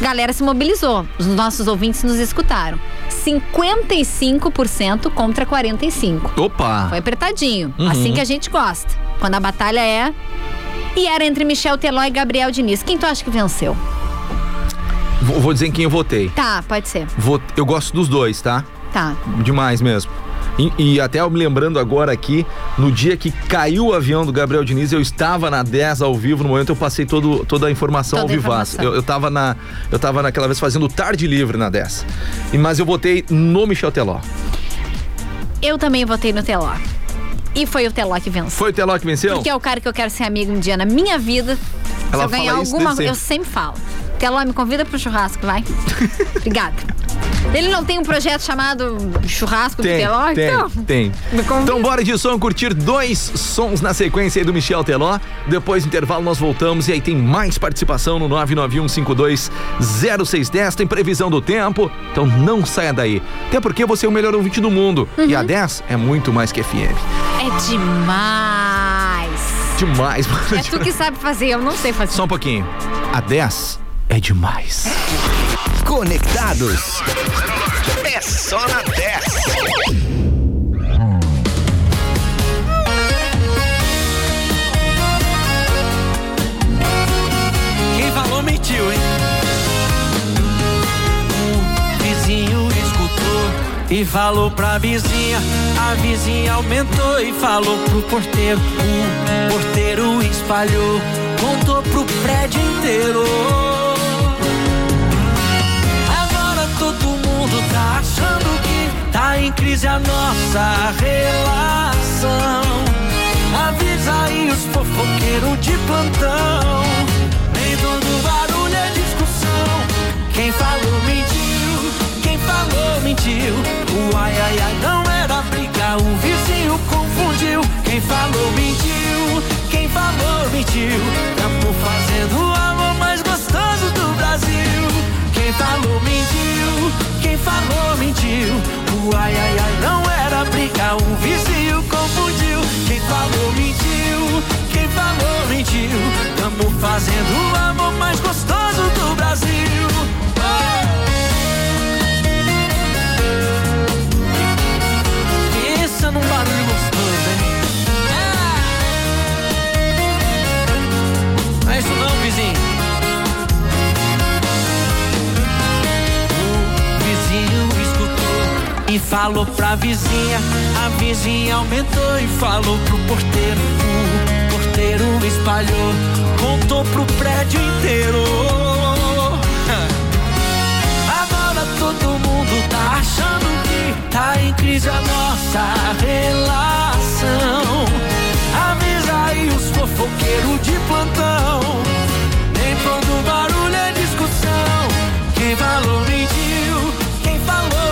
[SPEAKER 1] galera se mobilizou. Os nossos ouvintes nos escutaram. 55% contra 45.
[SPEAKER 2] vi. Opa!
[SPEAKER 1] Foi apertadinho.
[SPEAKER 2] Uhum.
[SPEAKER 1] Assim que a gente gosta. Quando a batalha é. E era entre Michel Teló e Gabriel Diniz. Quem tu acha que venceu?
[SPEAKER 2] Vou, vou dizer em quem eu votei.
[SPEAKER 1] Tá, pode ser.
[SPEAKER 2] Vou- eu gosto dos dois, tá?
[SPEAKER 1] Tá.
[SPEAKER 2] Demais mesmo. E, e até eu me lembrando agora aqui, no dia que caiu o avião do Gabriel Diniz, eu estava na 10 ao vivo, no momento eu passei todo, toda a informação
[SPEAKER 1] Toda
[SPEAKER 2] ao vivaço.
[SPEAKER 1] informação.
[SPEAKER 2] Eu, eu tava na. Eu tava naquela vez fazendo tarde livre na 10. E, mas eu votei no Michel Teló.
[SPEAKER 1] Eu também votei no Teló. E foi o Teló que venceu.
[SPEAKER 2] Foi o Teló que venceu?
[SPEAKER 1] Porque é o cara que eu quero ser amigo um dia na minha vida.
[SPEAKER 2] Ela
[SPEAKER 1] Se eu ganhar alguma
[SPEAKER 2] desde
[SPEAKER 1] eu sempre falo. Teló, me convida pro churrasco, vai. Obrigada. Ele não tem um projeto chamado Churrasco do
[SPEAKER 2] Tem,
[SPEAKER 1] Teló?
[SPEAKER 2] tem,
[SPEAKER 1] então.
[SPEAKER 2] tem. Então bora de som curtir dois sons na sequência aí do Michel Teló. Depois do intervalo nós voltamos e aí tem mais participação no 991520610. Tem previsão do tempo, então não saia daí. Até porque você é o melhor ouvinte do mundo. E
[SPEAKER 1] Uhum.
[SPEAKER 2] a 10 é muito mais que FM.
[SPEAKER 1] É demais.
[SPEAKER 2] Demais, mano.
[SPEAKER 1] É tu que sabe fazer, eu não sei fazer.
[SPEAKER 2] Só um pouquinho. A 10 é demais.
[SPEAKER 8] Conectados. É só na 10.
[SPEAKER 10] Quem falou mentiu, hein? O vizinho escutou e falou pra vizinha. A vizinha aumentou e falou pro porteiro. O porteiro espalhou, contou pro prédio inteiro. Em crise a nossa relação. Avisa aí os fofoqueiros de plantão. Nem todo barulho é discussão. Quem falou mentiu, quem falou mentiu. O ai ai ai não era briga, o vizinho confundiu. Quem falou mentiu, quem falou mentiu. Campo fazendo o amor mais gostoso do Brasil. Quem falou mentiu, quem falou mentiu. Ai ai ai não era briga, o vizinho confundiu. Quem falou mentiu, quem falou mentiu. Tamo fazendo o amor mais gostoso do Brasil. Falou pra vizinha. A vizinha aumentou e falou pro porteiro. O porteiro espalhou, contou pro prédio inteiro. Agora todo mundo tá achando que tá em crise a nossa relação. Avisa aí os fofoqueiros de plantão. Nem todo barulho é discussão. Quem mentiu,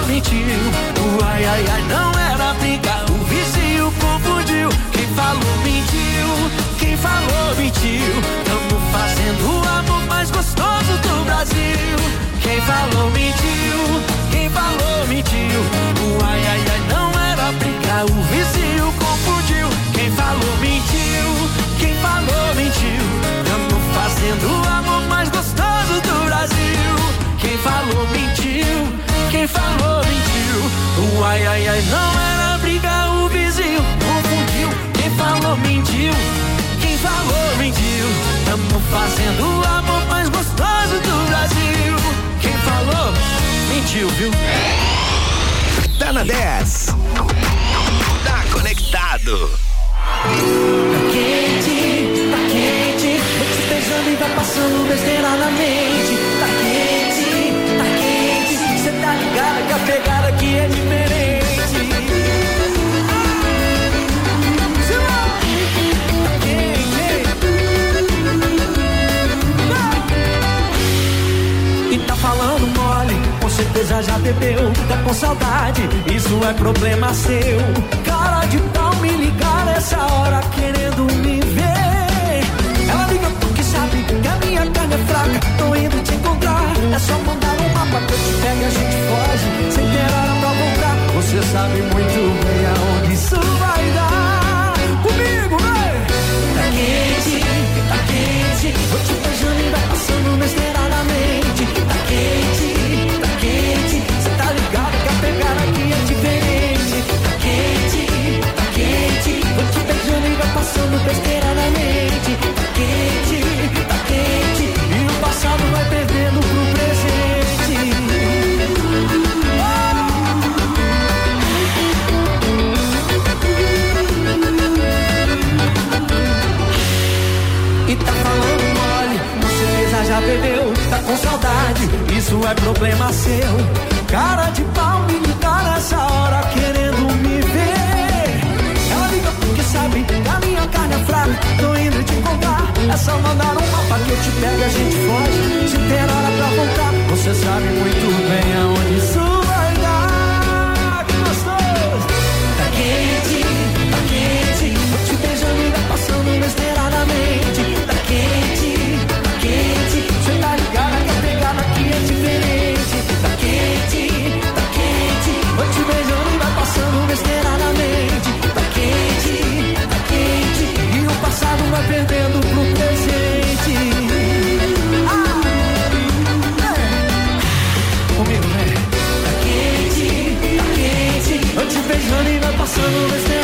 [SPEAKER 10] mentiu. O ai ai ai não era brincar. o vizinho confundiu. Quem falou mentiu, quem falou mentiu. Tamo fazendo o amor mais gostoso do Brasil. Quem falou mentiu, quem falou mentiu. O ai ai ai não era brincar. o vizinho confundiu. Quem falou mentiu, quem falou mentiu. Tamo fazendo o amor mais gostoso do Brasil. Quem falou mentiu me falou mentiu. O ai ai ai não era brigar, o vizinho confundiu. Quem falou mentiu, quem falou mentiu. Tamo fazendo o amor mais gostoso do Brasil. Quem falou mentiu, viu?
[SPEAKER 8] Tá na 10. Tá conectado.
[SPEAKER 10] Tá quente, tá quente. Vou te beijando e vai passando besteira na mente. Tá quente ligado que a pegada aqui é diferente. Tá falando mole, com certeza já bebeu, tá com saudade, isso é problema seu. Cara de pau me ligar nessa hora querendo me ver. Ela liga porque sabe que a minha carne é fraca, tô indo te encontrar. É só mandar um mapa que eu te pego e a gente foge, sem ter hora pra voltar. Você sabe muito bem aonde isso vai dar. Comigo, vem! Tá quente, tá quente, vou te beijando e vai passando na mente. Tá quente, tá com saudade, isso é problema seu. Cara de pau me liga nessa hora querendo me ver. Ela liga porque sabe que a minha carne é fraca, tô indo te encontrar. É só mandar um mapa que eu te pego e a gente foge. Se ter hora pra voltar, você sabe muito bem aonde isso passado vai perdendo pro presente. Ah, é. Comigo, né? Tá quente, tá quente, vou te beijando e vai passando besteira na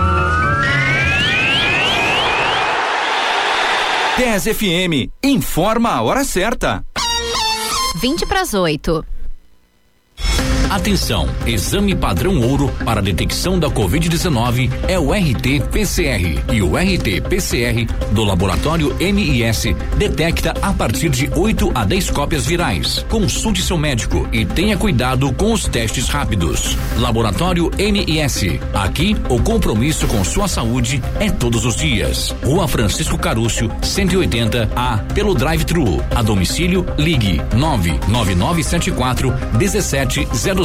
[SPEAKER 11] 10 FM, informa a hora certa.
[SPEAKER 1] 20 para as 8.
[SPEAKER 16] Atenção, exame padrão ouro para detecção da Covid-19 é o RT-PCR e o RT-PCR do laboratório MIS detecta a partir de 8 a 10 cópias virais. Consulte seu médico e tenha cuidado com os testes rápidos. Laboratório MIS. Aqui, o compromisso com sua saúde é todos os dias. Rua Francisco Carúcio, 180 A, pelo drive-thru. A domicílio, ligue 99974 1700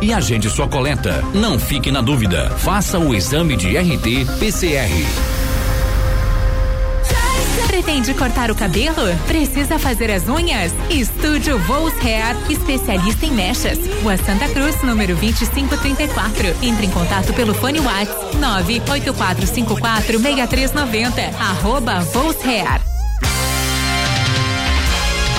[SPEAKER 16] e agende sua coleta. Não fique na dúvida. Faça o exame de RT-PCR.
[SPEAKER 17] Pretende cortar o cabelo? Precisa fazer as unhas? Estúdio Vols Hair, especialista em mechas. Rua Santa Cruz, número 2534. Entre em contato pelo fone WhatsApp 984546390. Arroba Vols Hair.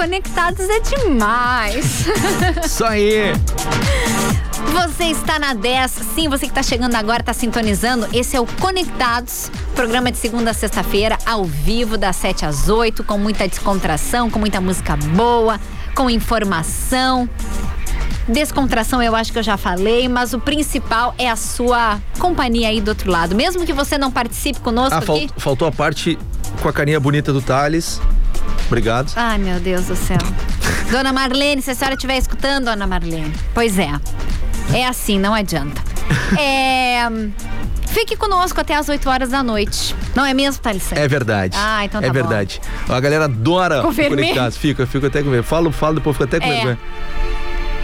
[SPEAKER 1] Conectados é demais.
[SPEAKER 2] Isso aí.
[SPEAKER 1] Você está na 10, sim, você que está chegando agora, está sintonizando. Esse é o Conectados, programa de segunda a sexta-feira, ao vivo, das 7 às 8, com muita descontração, com muita música boa, com informação. Descontração eu acho que eu já falei, mas o principal é a sua companhia aí do outro lado. Mesmo que você não participe conosco
[SPEAKER 2] Ah, fal-
[SPEAKER 1] aqui.
[SPEAKER 2] faltou a parte com a carinha bonita do Thales. Obrigado.
[SPEAKER 1] Ai, meu Deus do céu. Dona Marlene, se a senhora estiver escutando, Dona Marlene. Pois é. É assim, não adianta. É. Fique conosco até as 8 horas da noite. Não é mesmo, Thales?
[SPEAKER 2] É verdade.
[SPEAKER 1] Ah, então tá
[SPEAKER 2] É
[SPEAKER 1] bom.
[SPEAKER 2] verdade. A galera adora conectados. Fica, fica até com vermelho. Falo, falo, depois fica até com
[SPEAKER 1] É.
[SPEAKER 2] vergonha.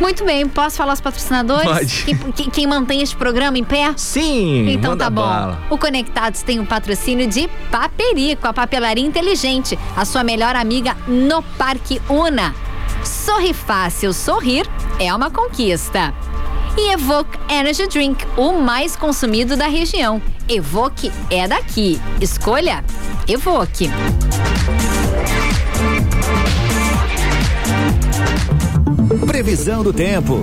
[SPEAKER 1] Muito bem, posso falar os patrocinadores?
[SPEAKER 2] Pode.
[SPEAKER 1] Quem, quem- mantém este programa em pé?
[SPEAKER 2] Sim,
[SPEAKER 1] Então tá bom.
[SPEAKER 2] bala.
[SPEAKER 1] O Conectados tem o patrocínio de Paperico, a papelaria inteligente, a sua melhor amiga no Parque Una. Sorri fácil, sorrir é uma conquista. E Evoque Energy Drink, o mais consumido da região. Evoque é daqui. Escolha Evoque.
[SPEAKER 3] Previsão do tempo.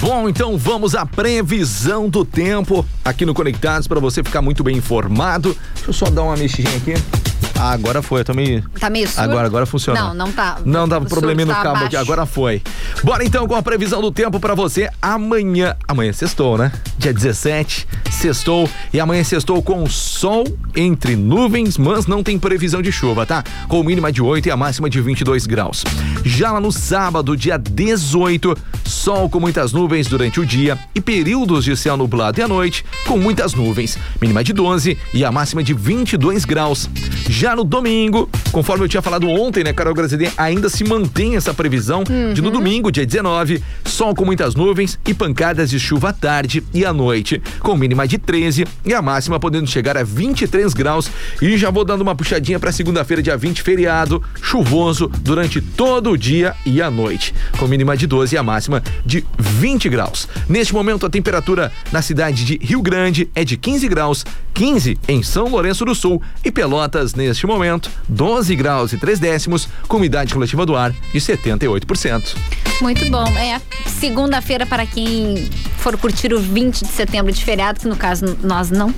[SPEAKER 2] Bom, então vamos à previsão do tempo aqui no Conectados para você ficar muito bem informado. Deixa eu só dar uma mexidinha aqui. Ah, agora foi, eu também.
[SPEAKER 1] Tá meio surdo?
[SPEAKER 2] Agora, agora funciona.
[SPEAKER 1] Não, não tá.
[SPEAKER 2] Não dava
[SPEAKER 1] O
[SPEAKER 2] probleminha no
[SPEAKER 1] tá
[SPEAKER 2] cabo aqui,
[SPEAKER 1] abaixo.
[SPEAKER 2] agora foi. Bora então com a previsão do tempo pra você amanhã. Amanhã é sextou, né? Dia 17, sextou. E amanhã sextou com sol entre nuvens, mas não tem previsão de chuva, tá? Com mínima de 8 e a máxima de 22 graus. Já lá no sábado, dia 18, sol com muitas nuvens durante o dia e períodos de céu nublado e à noite com muitas nuvens. Mínima de 12 e a máxima de 22 graus. Já no domingo, conforme eu tinha falado ontem, né, Carol Graziadinha, ainda se mantém essa previsão de no domingo, dia 19, sol com muitas nuvens e pancadas de chuva à tarde e à noite, com mínima de 13 e a máxima podendo chegar a 23 graus. E já vou dando uma puxadinha para segunda-feira, dia 20, feriado, chuvoso durante todo o dia e a noite, com mínima de 12 e a máxima de 20 graus. Neste momento, a temperatura na cidade de Rio Grande é de 15 graus, 15 em São Lourenço do Sul e Pelotas, neste momento, 12 graus e 3 décimos, com umidade relativa do ar de 78%.
[SPEAKER 1] Muito bom. É segunda-feira para quem for curtir o 20 de setembro de feriado, que no caso nós não.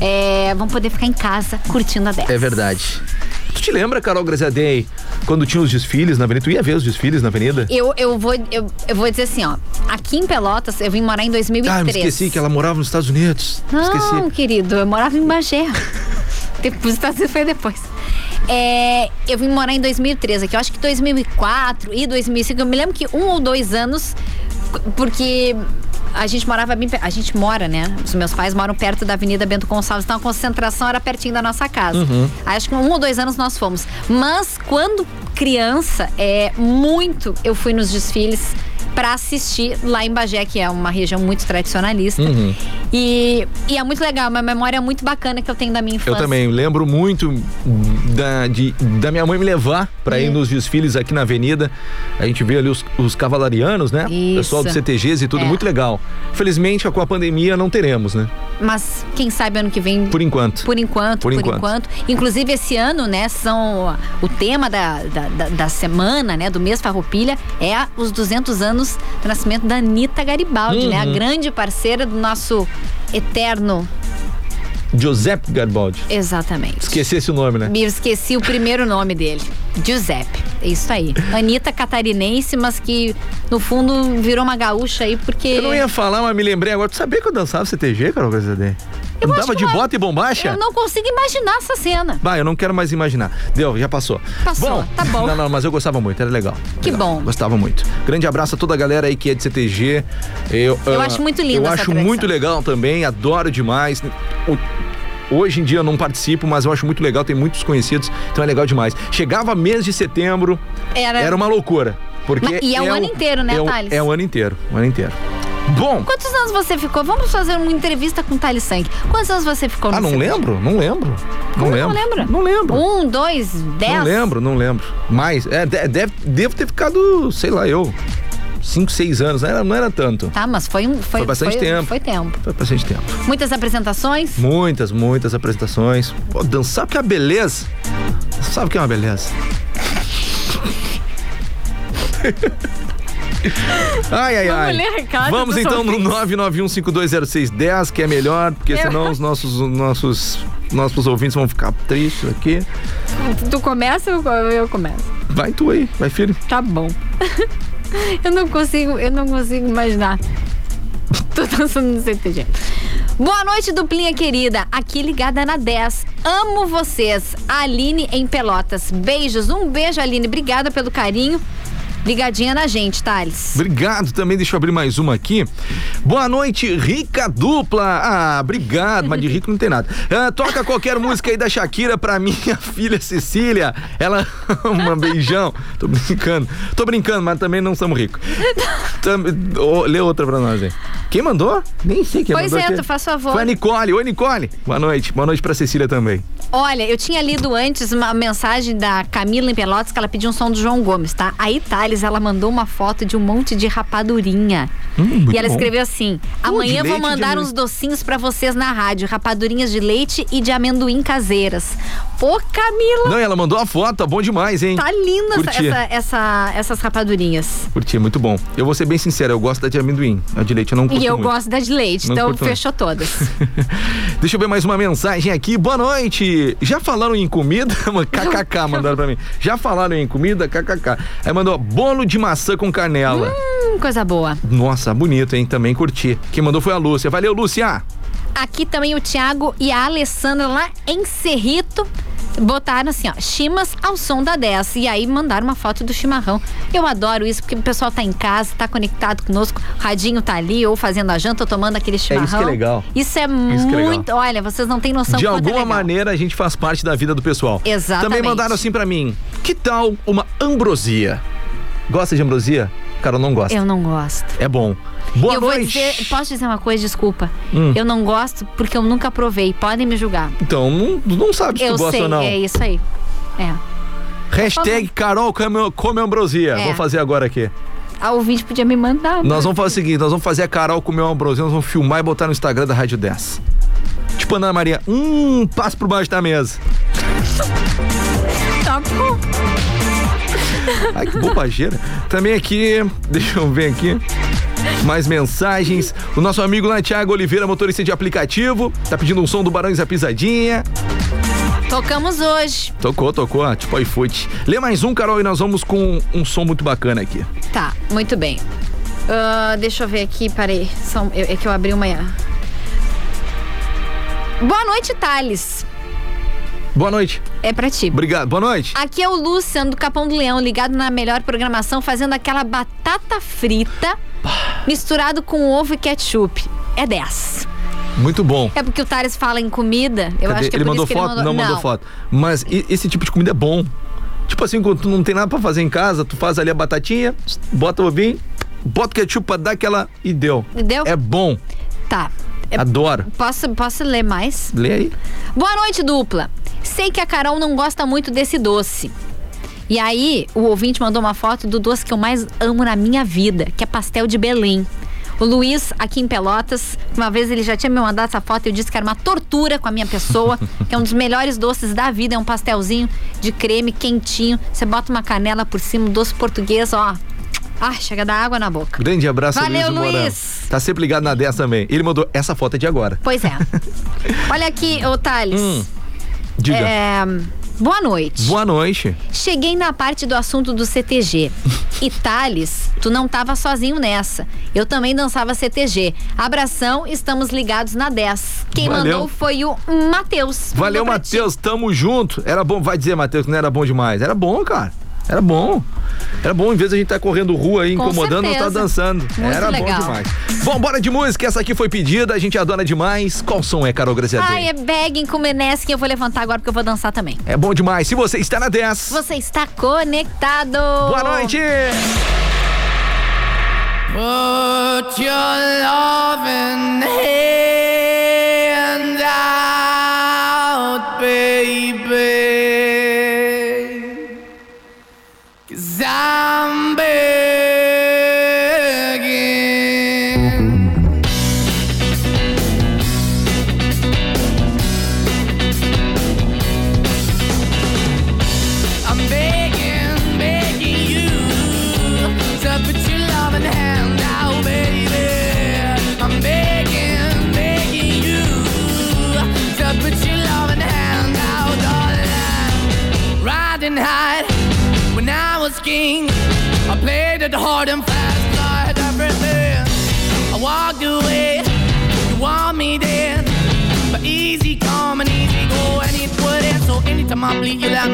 [SPEAKER 1] É, vão poder ficar em casa curtindo a 10.
[SPEAKER 2] É verdade. Tu te lembra, Carol Graziadei, quando tinha os desfiles na avenida? Tu ia ver os desfiles na avenida?
[SPEAKER 1] Eu, eu, vou, eu, eu vou dizer assim, ó. Aqui em Pelotas, eu vim morar em 2003.
[SPEAKER 2] Ah, me esqueci que ela morava nos Estados Unidos.
[SPEAKER 1] Não,
[SPEAKER 2] Esqueci.
[SPEAKER 1] querido, eu morava em Bagé. depois, tá, foi depois. É, eu vim morar em 2013 aqui. Eu acho que 2004 e 2005. Eu me lembro que um ou dois anos, porque a gente morava bem. A gente mora, né? Os meus pais moram perto da Avenida Bento Gonçalves, então a concentração era pertinho da nossa casa.
[SPEAKER 18] Uhum.
[SPEAKER 1] Acho que um ou dois anos nós fomos. Mas quando criança, é muito eu fui nos desfiles pra assistir lá em Bagé, que é uma região muito tradicionalista.
[SPEAKER 2] Uhum.
[SPEAKER 1] E, e é muito legal, uma memória muito bacana que eu tenho da minha
[SPEAKER 2] Eu
[SPEAKER 1] infância.
[SPEAKER 2] também lembro muito da, de- da minha mãe me levar pra ir
[SPEAKER 1] Hum.
[SPEAKER 2] nos desfiles aqui na avenida. A gente vê ali os, os cavalarianos, né?
[SPEAKER 1] Isso.
[SPEAKER 2] Pessoal do CTGs e tudo,
[SPEAKER 1] É.
[SPEAKER 2] muito legal. Felizmente, com a pandemia não teremos, né?
[SPEAKER 1] Mas quem sabe ano que vem.
[SPEAKER 2] Por enquanto.
[SPEAKER 1] Por enquanto,
[SPEAKER 2] Por
[SPEAKER 1] por,
[SPEAKER 2] enquanto.
[SPEAKER 1] enquanto. Inclusive, esse ano, né, são. O tema da, da, da- da semana, né, do mês Farroupilha, é os 200 anos do nascimento da Anitta Garibaldi, né? A
[SPEAKER 2] Uhum.
[SPEAKER 1] grande parceira do nosso eterno.
[SPEAKER 2] Giuseppe Garibaldi.
[SPEAKER 1] Exatamente.
[SPEAKER 2] Esqueci esse nome, né?
[SPEAKER 1] Me esqueci o primeiro nome dele. Giuseppe. É isso aí. Anitta catarinense, mas que no fundo virou uma gaúcha aí porque.
[SPEAKER 2] Eu não ia falar, mas me lembrei agora. Tu sabia que eu dançava CTG, Carol Graziadei? Eu Andava de bota e bombacha?
[SPEAKER 1] Eu não consigo imaginar essa cena.
[SPEAKER 2] Bah, eu não quero mais imaginar. Deu, já passou.
[SPEAKER 1] Passou, tá bom.
[SPEAKER 2] Não, não, mas eu gostava muito, era legal.
[SPEAKER 1] Que
[SPEAKER 2] Legal,
[SPEAKER 1] bom.
[SPEAKER 2] Gostava muito. Grande abraço a toda a galera aí que é de CTG. Eu,
[SPEAKER 1] Eu
[SPEAKER 2] ah,
[SPEAKER 1] acho muito lindo
[SPEAKER 2] Eu acho
[SPEAKER 1] tradição.
[SPEAKER 2] muito legal também, adoro demais. O- Hoje em dia eu não participo, mas eu acho muito legal, tem muitos conhecidos, então é legal demais. Chegava mês de setembro,
[SPEAKER 1] Era-
[SPEAKER 2] era uma loucura. Porque
[SPEAKER 1] Mas- e é o ano inteiro, né,
[SPEAKER 2] é o-
[SPEAKER 1] Thales?
[SPEAKER 2] É o ano inteiro, o ano inteiro. Bom,
[SPEAKER 1] Quantos anos você ficou? Vamos fazer uma entrevista com o Thales Sank. Quantos anos você ficou no
[SPEAKER 2] ah, não lembro, não lembro. Não
[SPEAKER 1] Como
[SPEAKER 2] lembro.
[SPEAKER 1] não lembra?
[SPEAKER 2] Não lembro.
[SPEAKER 1] Um, dois, dez?
[SPEAKER 2] Não lembro, não lembro. Mais, é, de- deve, devo ter ficado, sei lá, eu, cinco, seis anos, não era, não era tanto.
[SPEAKER 1] Tá, mas foi um. Foi,
[SPEAKER 2] Foi bastante tempo.
[SPEAKER 1] Foi tempo.
[SPEAKER 2] Foi bastante tempo.
[SPEAKER 1] Muitas apresentações?
[SPEAKER 2] Muitas, muitas apresentações. Pô, dançar que é uma beleza. Sabe o que é uma beleza? Ai, ai, ai.
[SPEAKER 1] recado
[SPEAKER 2] Vamos então no
[SPEAKER 1] ouvintes.
[SPEAKER 2] 991520610, que é melhor, porque
[SPEAKER 1] Eu-
[SPEAKER 2] senão os nossos, nossos, nossos ouvintes vão ficar tristes aqui.
[SPEAKER 1] Tu começa ou eu começo?
[SPEAKER 2] Vai tu aí, vai filho.
[SPEAKER 1] Tá bom. eu não consigo, eu não consigo imaginar. Tô dançando no CTG. Boa noite, duplinha querida. Aqui ligada na 10. Amo vocês. Aline em Pelotas. Beijos. Um beijo, Aline. Obrigada pelo carinho. Ligadinha na gente, Thales.
[SPEAKER 2] Obrigado também, deixa eu abrir mais uma aqui. Boa noite, rica dupla. Ah, obrigado, mas de rico não tem nada. Ah, toca qualquer música aí da Shakira pra minha filha Cecília. Ela ama beijão. Tô brincando. Tô brincando, mas também não somos ricos. Tam- Ô, Lê outra pra nós aí. Quem mandou? Nem sei quem
[SPEAKER 1] Pois
[SPEAKER 2] mandou.
[SPEAKER 1] é,
[SPEAKER 2] aqui.
[SPEAKER 1] tu faz favor.
[SPEAKER 2] Foi a Nicole. Oi, Nicole. Boa noite. Boa noite pra Cecília também.
[SPEAKER 1] Olha, eu tinha lido antes uma mensagem da Camila em Pelotas que ela pediu um som do João Gomes, tá? Aí Thales, ela mandou uma foto de um monte de rapadurinha.
[SPEAKER 2] Hum,
[SPEAKER 1] e ela
[SPEAKER 2] bom.
[SPEAKER 1] escreveu assim: amanhã
[SPEAKER 2] de
[SPEAKER 1] vou mandar
[SPEAKER 2] amendoim."
[SPEAKER 1] uns docinhos pra vocês na rádio, rapadurinhas de leite e de amendoim caseiras. Ô, Camila!
[SPEAKER 2] Não, ela mandou a foto, tá bom demais, hein?
[SPEAKER 1] Tá linda essa, essa- essa- essas rapadurinhas.
[SPEAKER 2] Curti, muito bom. Eu vou ser bem sincero, eu gosto da de amendoim. A de leite eu não curto
[SPEAKER 1] E eu
[SPEAKER 2] muito.
[SPEAKER 1] gosto da de leite,
[SPEAKER 2] Não
[SPEAKER 1] então
[SPEAKER 2] muito.
[SPEAKER 1] fechou todas.
[SPEAKER 2] Deixa eu ver mais uma mensagem aqui. Boa noite. Já falaram em comida? KKK mandaram pra mim. Já falaram em comida? KKK. Aí mandou bolo de maçã com canela.
[SPEAKER 1] hum, coisa boa.
[SPEAKER 2] Nossa, bonito, hein? Também curti. Quem mandou foi a Lúcia. Valeu, Lúcia.
[SPEAKER 1] Aqui também o Thiago e a Alessandra lá em Cerrito botaram assim, ó, chimas ao som da 10. E aí mandaram uma foto do chimarrão. Eu adoro isso, porque o pessoal tá em casa, tá conectado conosco, o radinho tá ali, ou fazendo a janta, ou tomando aquele chimarrão.
[SPEAKER 2] que é legal.
[SPEAKER 1] Isso é
[SPEAKER 2] Isso que é
[SPEAKER 1] muito. Olha, vocês não têm noção
[SPEAKER 2] de
[SPEAKER 1] é
[SPEAKER 2] alguma
[SPEAKER 1] legal.
[SPEAKER 2] maneira a gente faz parte da vida do pessoal.
[SPEAKER 1] Exatamente.
[SPEAKER 2] Também mandaram assim pra mim. Que tal uma ambrosia? Gosta de ambrosia? Cara, eu não gosto.
[SPEAKER 1] Eu não gosto.
[SPEAKER 2] É bom. Boa
[SPEAKER 1] eu
[SPEAKER 2] noite.
[SPEAKER 1] vou dizer, posso dizer uma coisa, desculpa.
[SPEAKER 2] Hum.
[SPEAKER 1] Eu não gosto porque eu nunca provei. Podem me julgar.
[SPEAKER 2] Então, não, não sabe se
[SPEAKER 1] eu
[SPEAKER 2] tu gosta
[SPEAKER 1] sei,
[SPEAKER 2] ou não.
[SPEAKER 1] é isso aí. É.
[SPEAKER 2] Hashtag Carol come, come ambrosia.
[SPEAKER 1] É.
[SPEAKER 2] Vou fazer agora aqui.
[SPEAKER 1] A ouvinte podia me mandar.
[SPEAKER 2] Nós vamos fazer o seguinte, nós vamos fazer a Carol comer uma ambrosia, nós vamos filmar e botar no Instagram da Rádio 10. Tipo Ana Maria, hum, passo por baixo da mesa.
[SPEAKER 1] Tá bom.
[SPEAKER 2] Ai, que bobageira. Também aqui, deixa eu ver aqui. Mais mensagens. O nosso amigo lá, Thiago Oliveira, motorista de aplicativo, tá pedindo um som do Barões da Pisadinha.
[SPEAKER 1] Tocamos hoje.
[SPEAKER 2] Tocou, tocou, tipo iFoot. Lê mais um, Carol, e nós vamos com um som muito bacana aqui.
[SPEAKER 1] Tá, muito bem. Ah, deixa eu ver aqui, parei. São, é que eu abri uma. Boa noite, Thales.
[SPEAKER 2] Boa noite.
[SPEAKER 1] É pra ti.
[SPEAKER 2] Obrigado, boa noite.
[SPEAKER 1] Aqui é o Luciano do Capão do Leão, ligado na melhor programação, fazendo aquela batata frita misturado com ovo e ketchup. É 10.
[SPEAKER 2] Muito bom.
[SPEAKER 1] É porque o Thales fala em comida. Eu
[SPEAKER 2] Cadê?
[SPEAKER 1] acho que é
[SPEAKER 2] ele mandou foto?
[SPEAKER 1] ele mandou.
[SPEAKER 2] Não, mandou foto. Mas e- esse tipo de comida é bom. Tipo assim, quando tu não tem nada pra fazer em casa, tu faz ali a batatinha, bota o ovinho, bota o ketchup pra dar aquela e deu.
[SPEAKER 1] Deu?
[SPEAKER 2] É bom.
[SPEAKER 1] Tá. É-
[SPEAKER 2] Adoro.
[SPEAKER 1] Posso, posso ler mais?
[SPEAKER 2] Lê aí.
[SPEAKER 1] Boa noite, dupla. Sei que a Carol não gosta muito desse doce. E aí, o ouvinte mandou uma foto do doce que eu mais amo na minha vida, que é pastel de Belém. O Luiz, aqui em Pelotas, uma vez ele já tinha me mandado essa foto e eu disse que era uma tortura com a minha pessoa, que é um dos melhores doces da vida, é um pastelzinho de creme quentinho. Você bota uma canela por cima, um doce português, ó. Ah, chega da água na boca.
[SPEAKER 2] Grande abraço,
[SPEAKER 1] Valeu,
[SPEAKER 2] Luiz.
[SPEAKER 1] Luiz.
[SPEAKER 2] Tá sempre ligado na 10 também. Ele mandou essa foto é de agora.
[SPEAKER 1] Pois é. Olha aqui, ô Thales.
[SPEAKER 2] Hum, diga.
[SPEAKER 1] É, boa noite.
[SPEAKER 2] Boa noite.
[SPEAKER 1] Cheguei na parte do assunto do CTG. E Thales, tu não tava sozinho nessa. Eu também dançava CTG. Abração, estamos ligados na 10. Quem
[SPEAKER 2] Valeu.
[SPEAKER 1] mandou foi o Matheus.
[SPEAKER 2] Valeu. Matheus. Tamo junto. Era bom, vai dizer, Matheus, que não era bom demais. Era bom, cara. Era bom. Era bom, em vez de a gente estar correndo rua aí,
[SPEAKER 1] Com
[SPEAKER 2] incomodando, nós tá dançando.
[SPEAKER 1] Muito
[SPEAKER 2] Era
[SPEAKER 1] legal.
[SPEAKER 2] bom demais. Bom, bora de música. Essa aqui foi pedida, a gente adora demais. Qual som é, Carol Graziadei?
[SPEAKER 1] Ai, é begging com Menesque que eu vou levantar agora porque eu vou dançar também.
[SPEAKER 2] É bom demais. Se você está na 10.
[SPEAKER 1] Você está conectado.
[SPEAKER 2] Boa noite!
[SPEAKER 10] Put your loving hand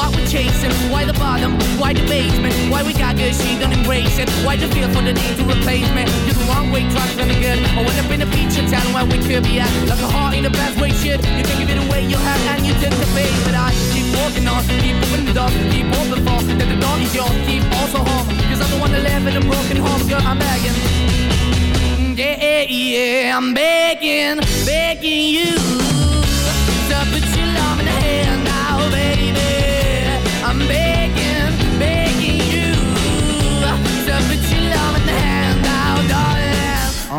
[SPEAKER 19] Why we chasing? Why the bottom? Why the basement? Why we got good, she don't embrace it? Why the feel for the need to replace me? You're the wrong way, trying to good. I went up in a feature town where we could be at. Like a heart in the best way, shit. You can give it away, you have, and you took the bait. But I keep walking on, keep moving the door, keep open for that the door is yours. Keep also home, cause I'm the one that live in a broken home, girl. I'm begging. Yeah, yeah, yeah, I'm begging, begging you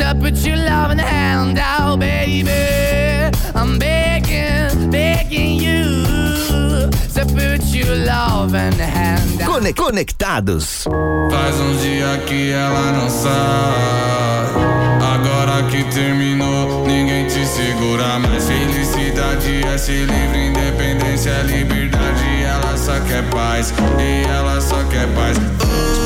[SPEAKER 19] you to put your loving hand out, baby. I'm begging, begging you to put your loving hand out.
[SPEAKER 3] Cone- Conectados.
[SPEAKER 9] Faz um dia que ela não sai. Agora que terminou, ninguém te segura mais. Felicidade é ser livre, independência é liberdade. Ela só quer paz, e ela só quer paz. Oh,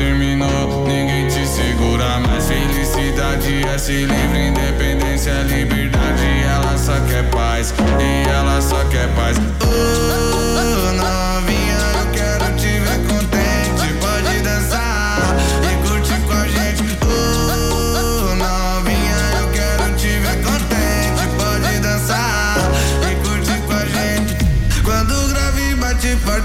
[SPEAKER 9] terminou, ninguém te segura mais. Felicidade é ser livre, independência é liberdade. Ela só quer paz, e ela só quer paz. Oh,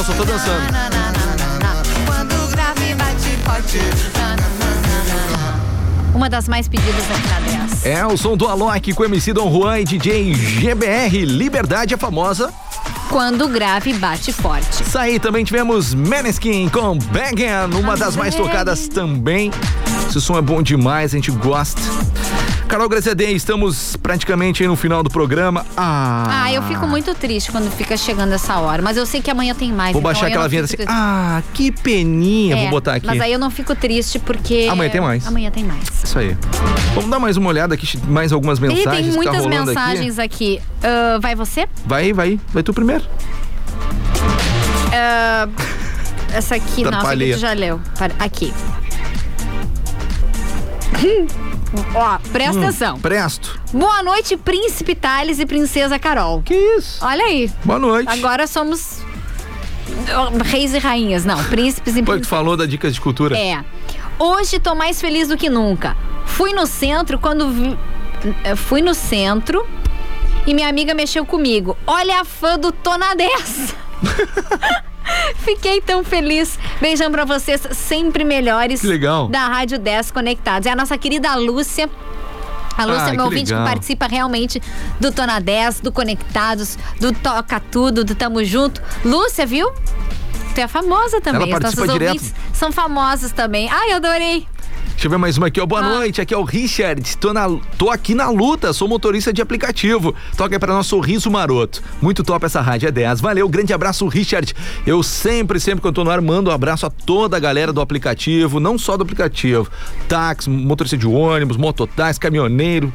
[SPEAKER 2] Não, só tô dançando.
[SPEAKER 1] Quando o grave bate forte. Uma das mais pedidas aqui na 10.
[SPEAKER 2] É o som do Alok com MC Dom Juan e DJ GBR. Liberdade é famosa.
[SPEAKER 1] Quando o grave bate forte.
[SPEAKER 2] Isso aí, também tivemos Maneskin com Bagan, uma das mais tocadas também. Esse som é bom demais, a gente gosta. Carol Graziadei, estamos praticamente aí no final do programa. Ah,
[SPEAKER 1] Ah, eu fico muito triste quando fica chegando essa hora. Mas eu sei que amanhã tem mais.
[SPEAKER 2] Vou
[SPEAKER 1] então
[SPEAKER 2] baixar aquela vinheta assim.
[SPEAKER 1] fico
[SPEAKER 2] Ah, que peninha.
[SPEAKER 1] É,
[SPEAKER 2] Vou botar aqui.
[SPEAKER 1] Mas aí eu não fico triste porque.
[SPEAKER 2] Amanhã tem mais.
[SPEAKER 1] Amanhã tem mais.
[SPEAKER 2] Isso aí. Vamos dar mais uma olhada aqui, mais algumas
[SPEAKER 1] E
[SPEAKER 2] mensagens.
[SPEAKER 1] tem
[SPEAKER 2] que tá
[SPEAKER 1] muitas
[SPEAKER 2] rolando
[SPEAKER 1] mensagens aqui. Ah, vai você?
[SPEAKER 2] Aqui. Vai, vai. Vai tu primeiro.
[SPEAKER 1] Ah, essa aqui, aqui tu já leu. Aqui. Ó, presta
[SPEAKER 2] Hum,
[SPEAKER 1] atenção.
[SPEAKER 2] Presto.
[SPEAKER 1] Boa noite, Príncipe Thales e Princesa Carol.
[SPEAKER 2] Que isso?
[SPEAKER 1] Olha aí.
[SPEAKER 2] Boa noite.
[SPEAKER 1] Agora somos reis e rainhas. Não, príncipes e
[SPEAKER 2] Pô, tu
[SPEAKER 1] princesas.
[SPEAKER 2] falou da dicas de cultura.
[SPEAKER 1] É. Hoje tô mais feliz do que nunca. Fui no centro quando vi... eh, Fui no centro e minha amiga mexeu comigo. Olha a fã do Tona 10. Fiquei tão feliz. Beijão pra vocês, sempre melhores.
[SPEAKER 2] Que legal.
[SPEAKER 1] Da Rádio 10 Conectados. É a nossa querida Lúcia. A Lúcia
[SPEAKER 2] Ah,
[SPEAKER 1] é
[SPEAKER 2] que
[SPEAKER 1] meu ouvinte que
[SPEAKER 2] legal.
[SPEAKER 1] participa realmente do Tona 10, do Conectados, do Toca Tudo, do Tamo Junto. Lúcia, viu? Tu é famosa também.
[SPEAKER 2] Ela
[SPEAKER 1] As
[SPEAKER 2] participa
[SPEAKER 1] nossas
[SPEAKER 2] direto.
[SPEAKER 1] ouvintes são famosas também. Ai, adorei.
[SPEAKER 2] Deixa eu ver mais uma aqui, ó. Boa
[SPEAKER 1] Ah.
[SPEAKER 2] noite, aqui é o Richard. Tô, na, tô aqui na luta, sou motorista de aplicativo. Toca aí pra nós Sorriso Maroto. Muito top essa rádio, é 10. Valeu, grande abraço, Richard. Eu sempre, sempre que eu tô no ar, mando um abraço a toda a galera do aplicativo, não só do aplicativo. Táxi, motorista de ônibus, mototáxi, caminhoneiro,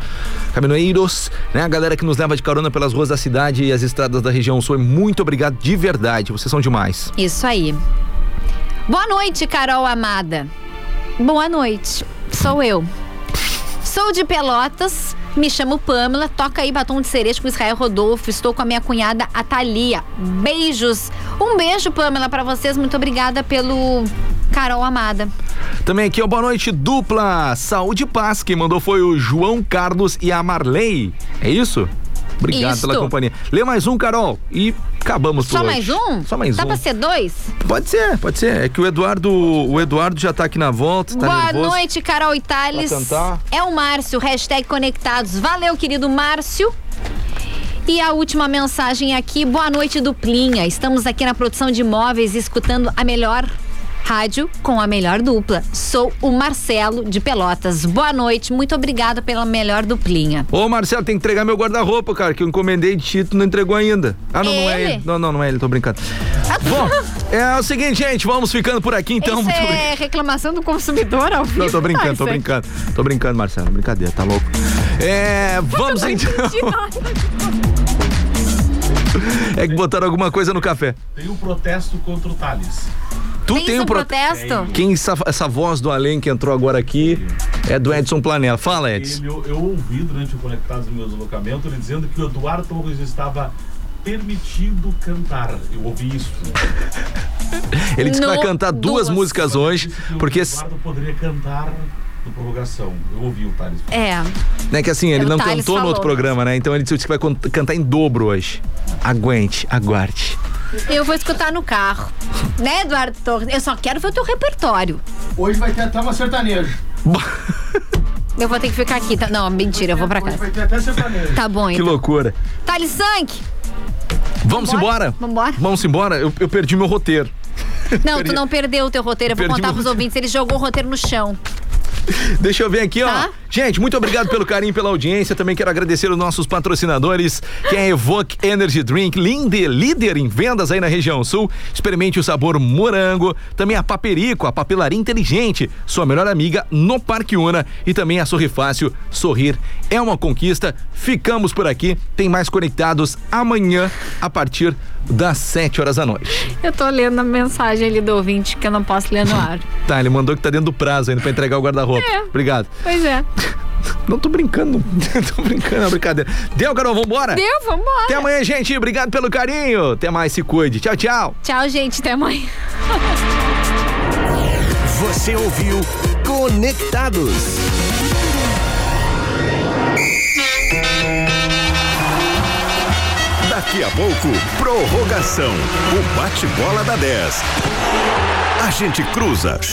[SPEAKER 2] caminhoneiros, né? A galera que nos leva de carona pelas ruas da cidade e as estradas da região sul. Muito obrigado de verdade, vocês são demais.
[SPEAKER 1] Isso aí. Boa noite, Carol amada. Boa noite. Sou eu. Sou de Pelotas, me chamo Pamela, toca aí batom de cereja com Israel Rodolfo. Estou com a minha cunhada Atalia. Beijos. Um beijo, Pamela, pra vocês. Muito obrigada pelo Carol amada.
[SPEAKER 2] Também aqui, ó, boa noite, dupla Saúde e Paz. Quem mandou foi o João Carlos e a Marley. É isso? Obrigado
[SPEAKER 1] Isto.
[SPEAKER 2] pela companhia. Lê mais um, Carol. E acabamos por
[SPEAKER 1] Só
[SPEAKER 2] hoje.
[SPEAKER 1] mais um?
[SPEAKER 2] Só mais
[SPEAKER 1] Dá
[SPEAKER 2] um.
[SPEAKER 1] pra ser dois?
[SPEAKER 2] Pode ser, pode ser. É que o Eduardo, o Eduardo já tá aqui na volta, tá
[SPEAKER 1] Boa
[SPEAKER 2] nervoso.
[SPEAKER 1] noite, Carol e
[SPEAKER 2] cantar?
[SPEAKER 1] É o Márcio, hashtag conectados. Valeu, querido Márcio. E a última mensagem aqui, boa noite, duplinha. Estamos aqui na produção de imóveis escutando a melhor rádio com a melhor dupla. Sou o Marcelo de Pelotas. Boa noite, muito obrigada pela melhor duplinha.
[SPEAKER 2] Ô, Marcelo, tem que entregar meu guarda-roupa, cara, que eu encomendei de ti, tu não entregou ainda. Ah, não, não é
[SPEAKER 1] Ele?
[SPEAKER 2] ele. Não, não, não é ele, tô brincando. Bom, é o seguinte, gente, vamos ficando por aqui então.
[SPEAKER 1] Isso
[SPEAKER 2] Muito obrigado.
[SPEAKER 1] é reclamação do consumidor ao vivo.
[SPEAKER 2] Não, tô brincando,
[SPEAKER 1] Ah,
[SPEAKER 2] tô
[SPEAKER 1] é-
[SPEAKER 2] brincando. Tô brincando, Marcelo. Brincadeira, tá louco. É, vamos então. É que botaram alguma coisa no café.
[SPEAKER 18] Tem um protesto contra o Thales.
[SPEAKER 2] Tu
[SPEAKER 1] Tem
[SPEAKER 2] tem um pro-
[SPEAKER 1] protesto?
[SPEAKER 2] Quem essa, essa voz do além que entrou agora aqui é do Edson Planella. Fala, Edson.
[SPEAKER 18] Ele, eu, eu ouvi durante o Conectados no meu deslocamento ele dizendo que o Eduardo Torres estava permitido cantar. Eu ouvi isso.
[SPEAKER 2] Ele disse que vai
[SPEAKER 18] No-
[SPEAKER 2] cantar duas,
[SPEAKER 18] duas.
[SPEAKER 2] músicas hoje, porque
[SPEAKER 18] O Eduardo poderia cantar no prorrogação. Eu ouvi o Thales.
[SPEAKER 1] É.
[SPEAKER 2] né, que assim, ele
[SPEAKER 1] O
[SPEAKER 2] não
[SPEAKER 1] Thales
[SPEAKER 2] cantou no
[SPEAKER 1] falou.
[SPEAKER 2] outro programa, né? Então ele disse que vai cantar em dobro hoje. Aguente, aguarde.
[SPEAKER 1] Eu vou escutar no carro. Né, Eduardo Torres? Eu só quero ver o teu repertório.
[SPEAKER 15] Hoje vai ter até uma sertaneja.
[SPEAKER 1] Eu vou ter que ficar aqui. tá? Não, mentira, eu vou pra casa.
[SPEAKER 15] Vai ter até sertaneja.
[SPEAKER 1] Tá bom,
[SPEAKER 2] Que
[SPEAKER 1] então.
[SPEAKER 2] loucura.
[SPEAKER 1] Thales Sank!
[SPEAKER 2] Vamos embora?
[SPEAKER 1] Vambora.
[SPEAKER 2] Vamos embora? Eu, eu perdi meu roteiro.
[SPEAKER 1] Não,
[SPEAKER 2] Perdi.
[SPEAKER 1] tu não perdeu o teu roteiro. Eu vou
[SPEAKER 2] Perdi
[SPEAKER 1] contar
[SPEAKER 2] meu
[SPEAKER 1] pros ouvintes. Ele jogou o roteiro no chão.
[SPEAKER 2] Deixa eu ver aqui, ó.
[SPEAKER 1] Tá.
[SPEAKER 2] Gente, muito obrigado pelo carinho, pela audiência. Também quero agradecer os nossos patrocinadores, que é a Evoque Energy Drink, líder, líder em vendas aí na região sul. Experimente o sabor morango. Também a Paperico, a papelaria inteligente, sua melhor amiga no Parque Una. E também a Sorri Fácil, sorrir é uma conquista. Ficamos por aqui. Tem mais conectados amanhã, a partir das 7 horas da noite.
[SPEAKER 1] Eu tô lendo a mensagem ali do ouvinte que eu não posso ler no ar.
[SPEAKER 2] Tá, ele mandou que tá dentro do prazo ainda pra entregar o guarda-roupa.
[SPEAKER 1] É.
[SPEAKER 2] Obrigado.
[SPEAKER 1] Pois é.
[SPEAKER 2] Não tô brincando, tô brincando, é brincadeira. Deu, Carol, vambora?
[SPEAKER 1] Deu, vambora.
[SPEAKER 2] Até amanhã, gente. Obrigado pelo carinho. Até mais, se cuide. Tchau, tchau.
[SPEAKER 1] Tchau, gente. Até amanhã.
[SPEAKER 3] Você ouviu Conectados. Daqui a pouco, prorrogação. O bate-bola da 10. A gente cruza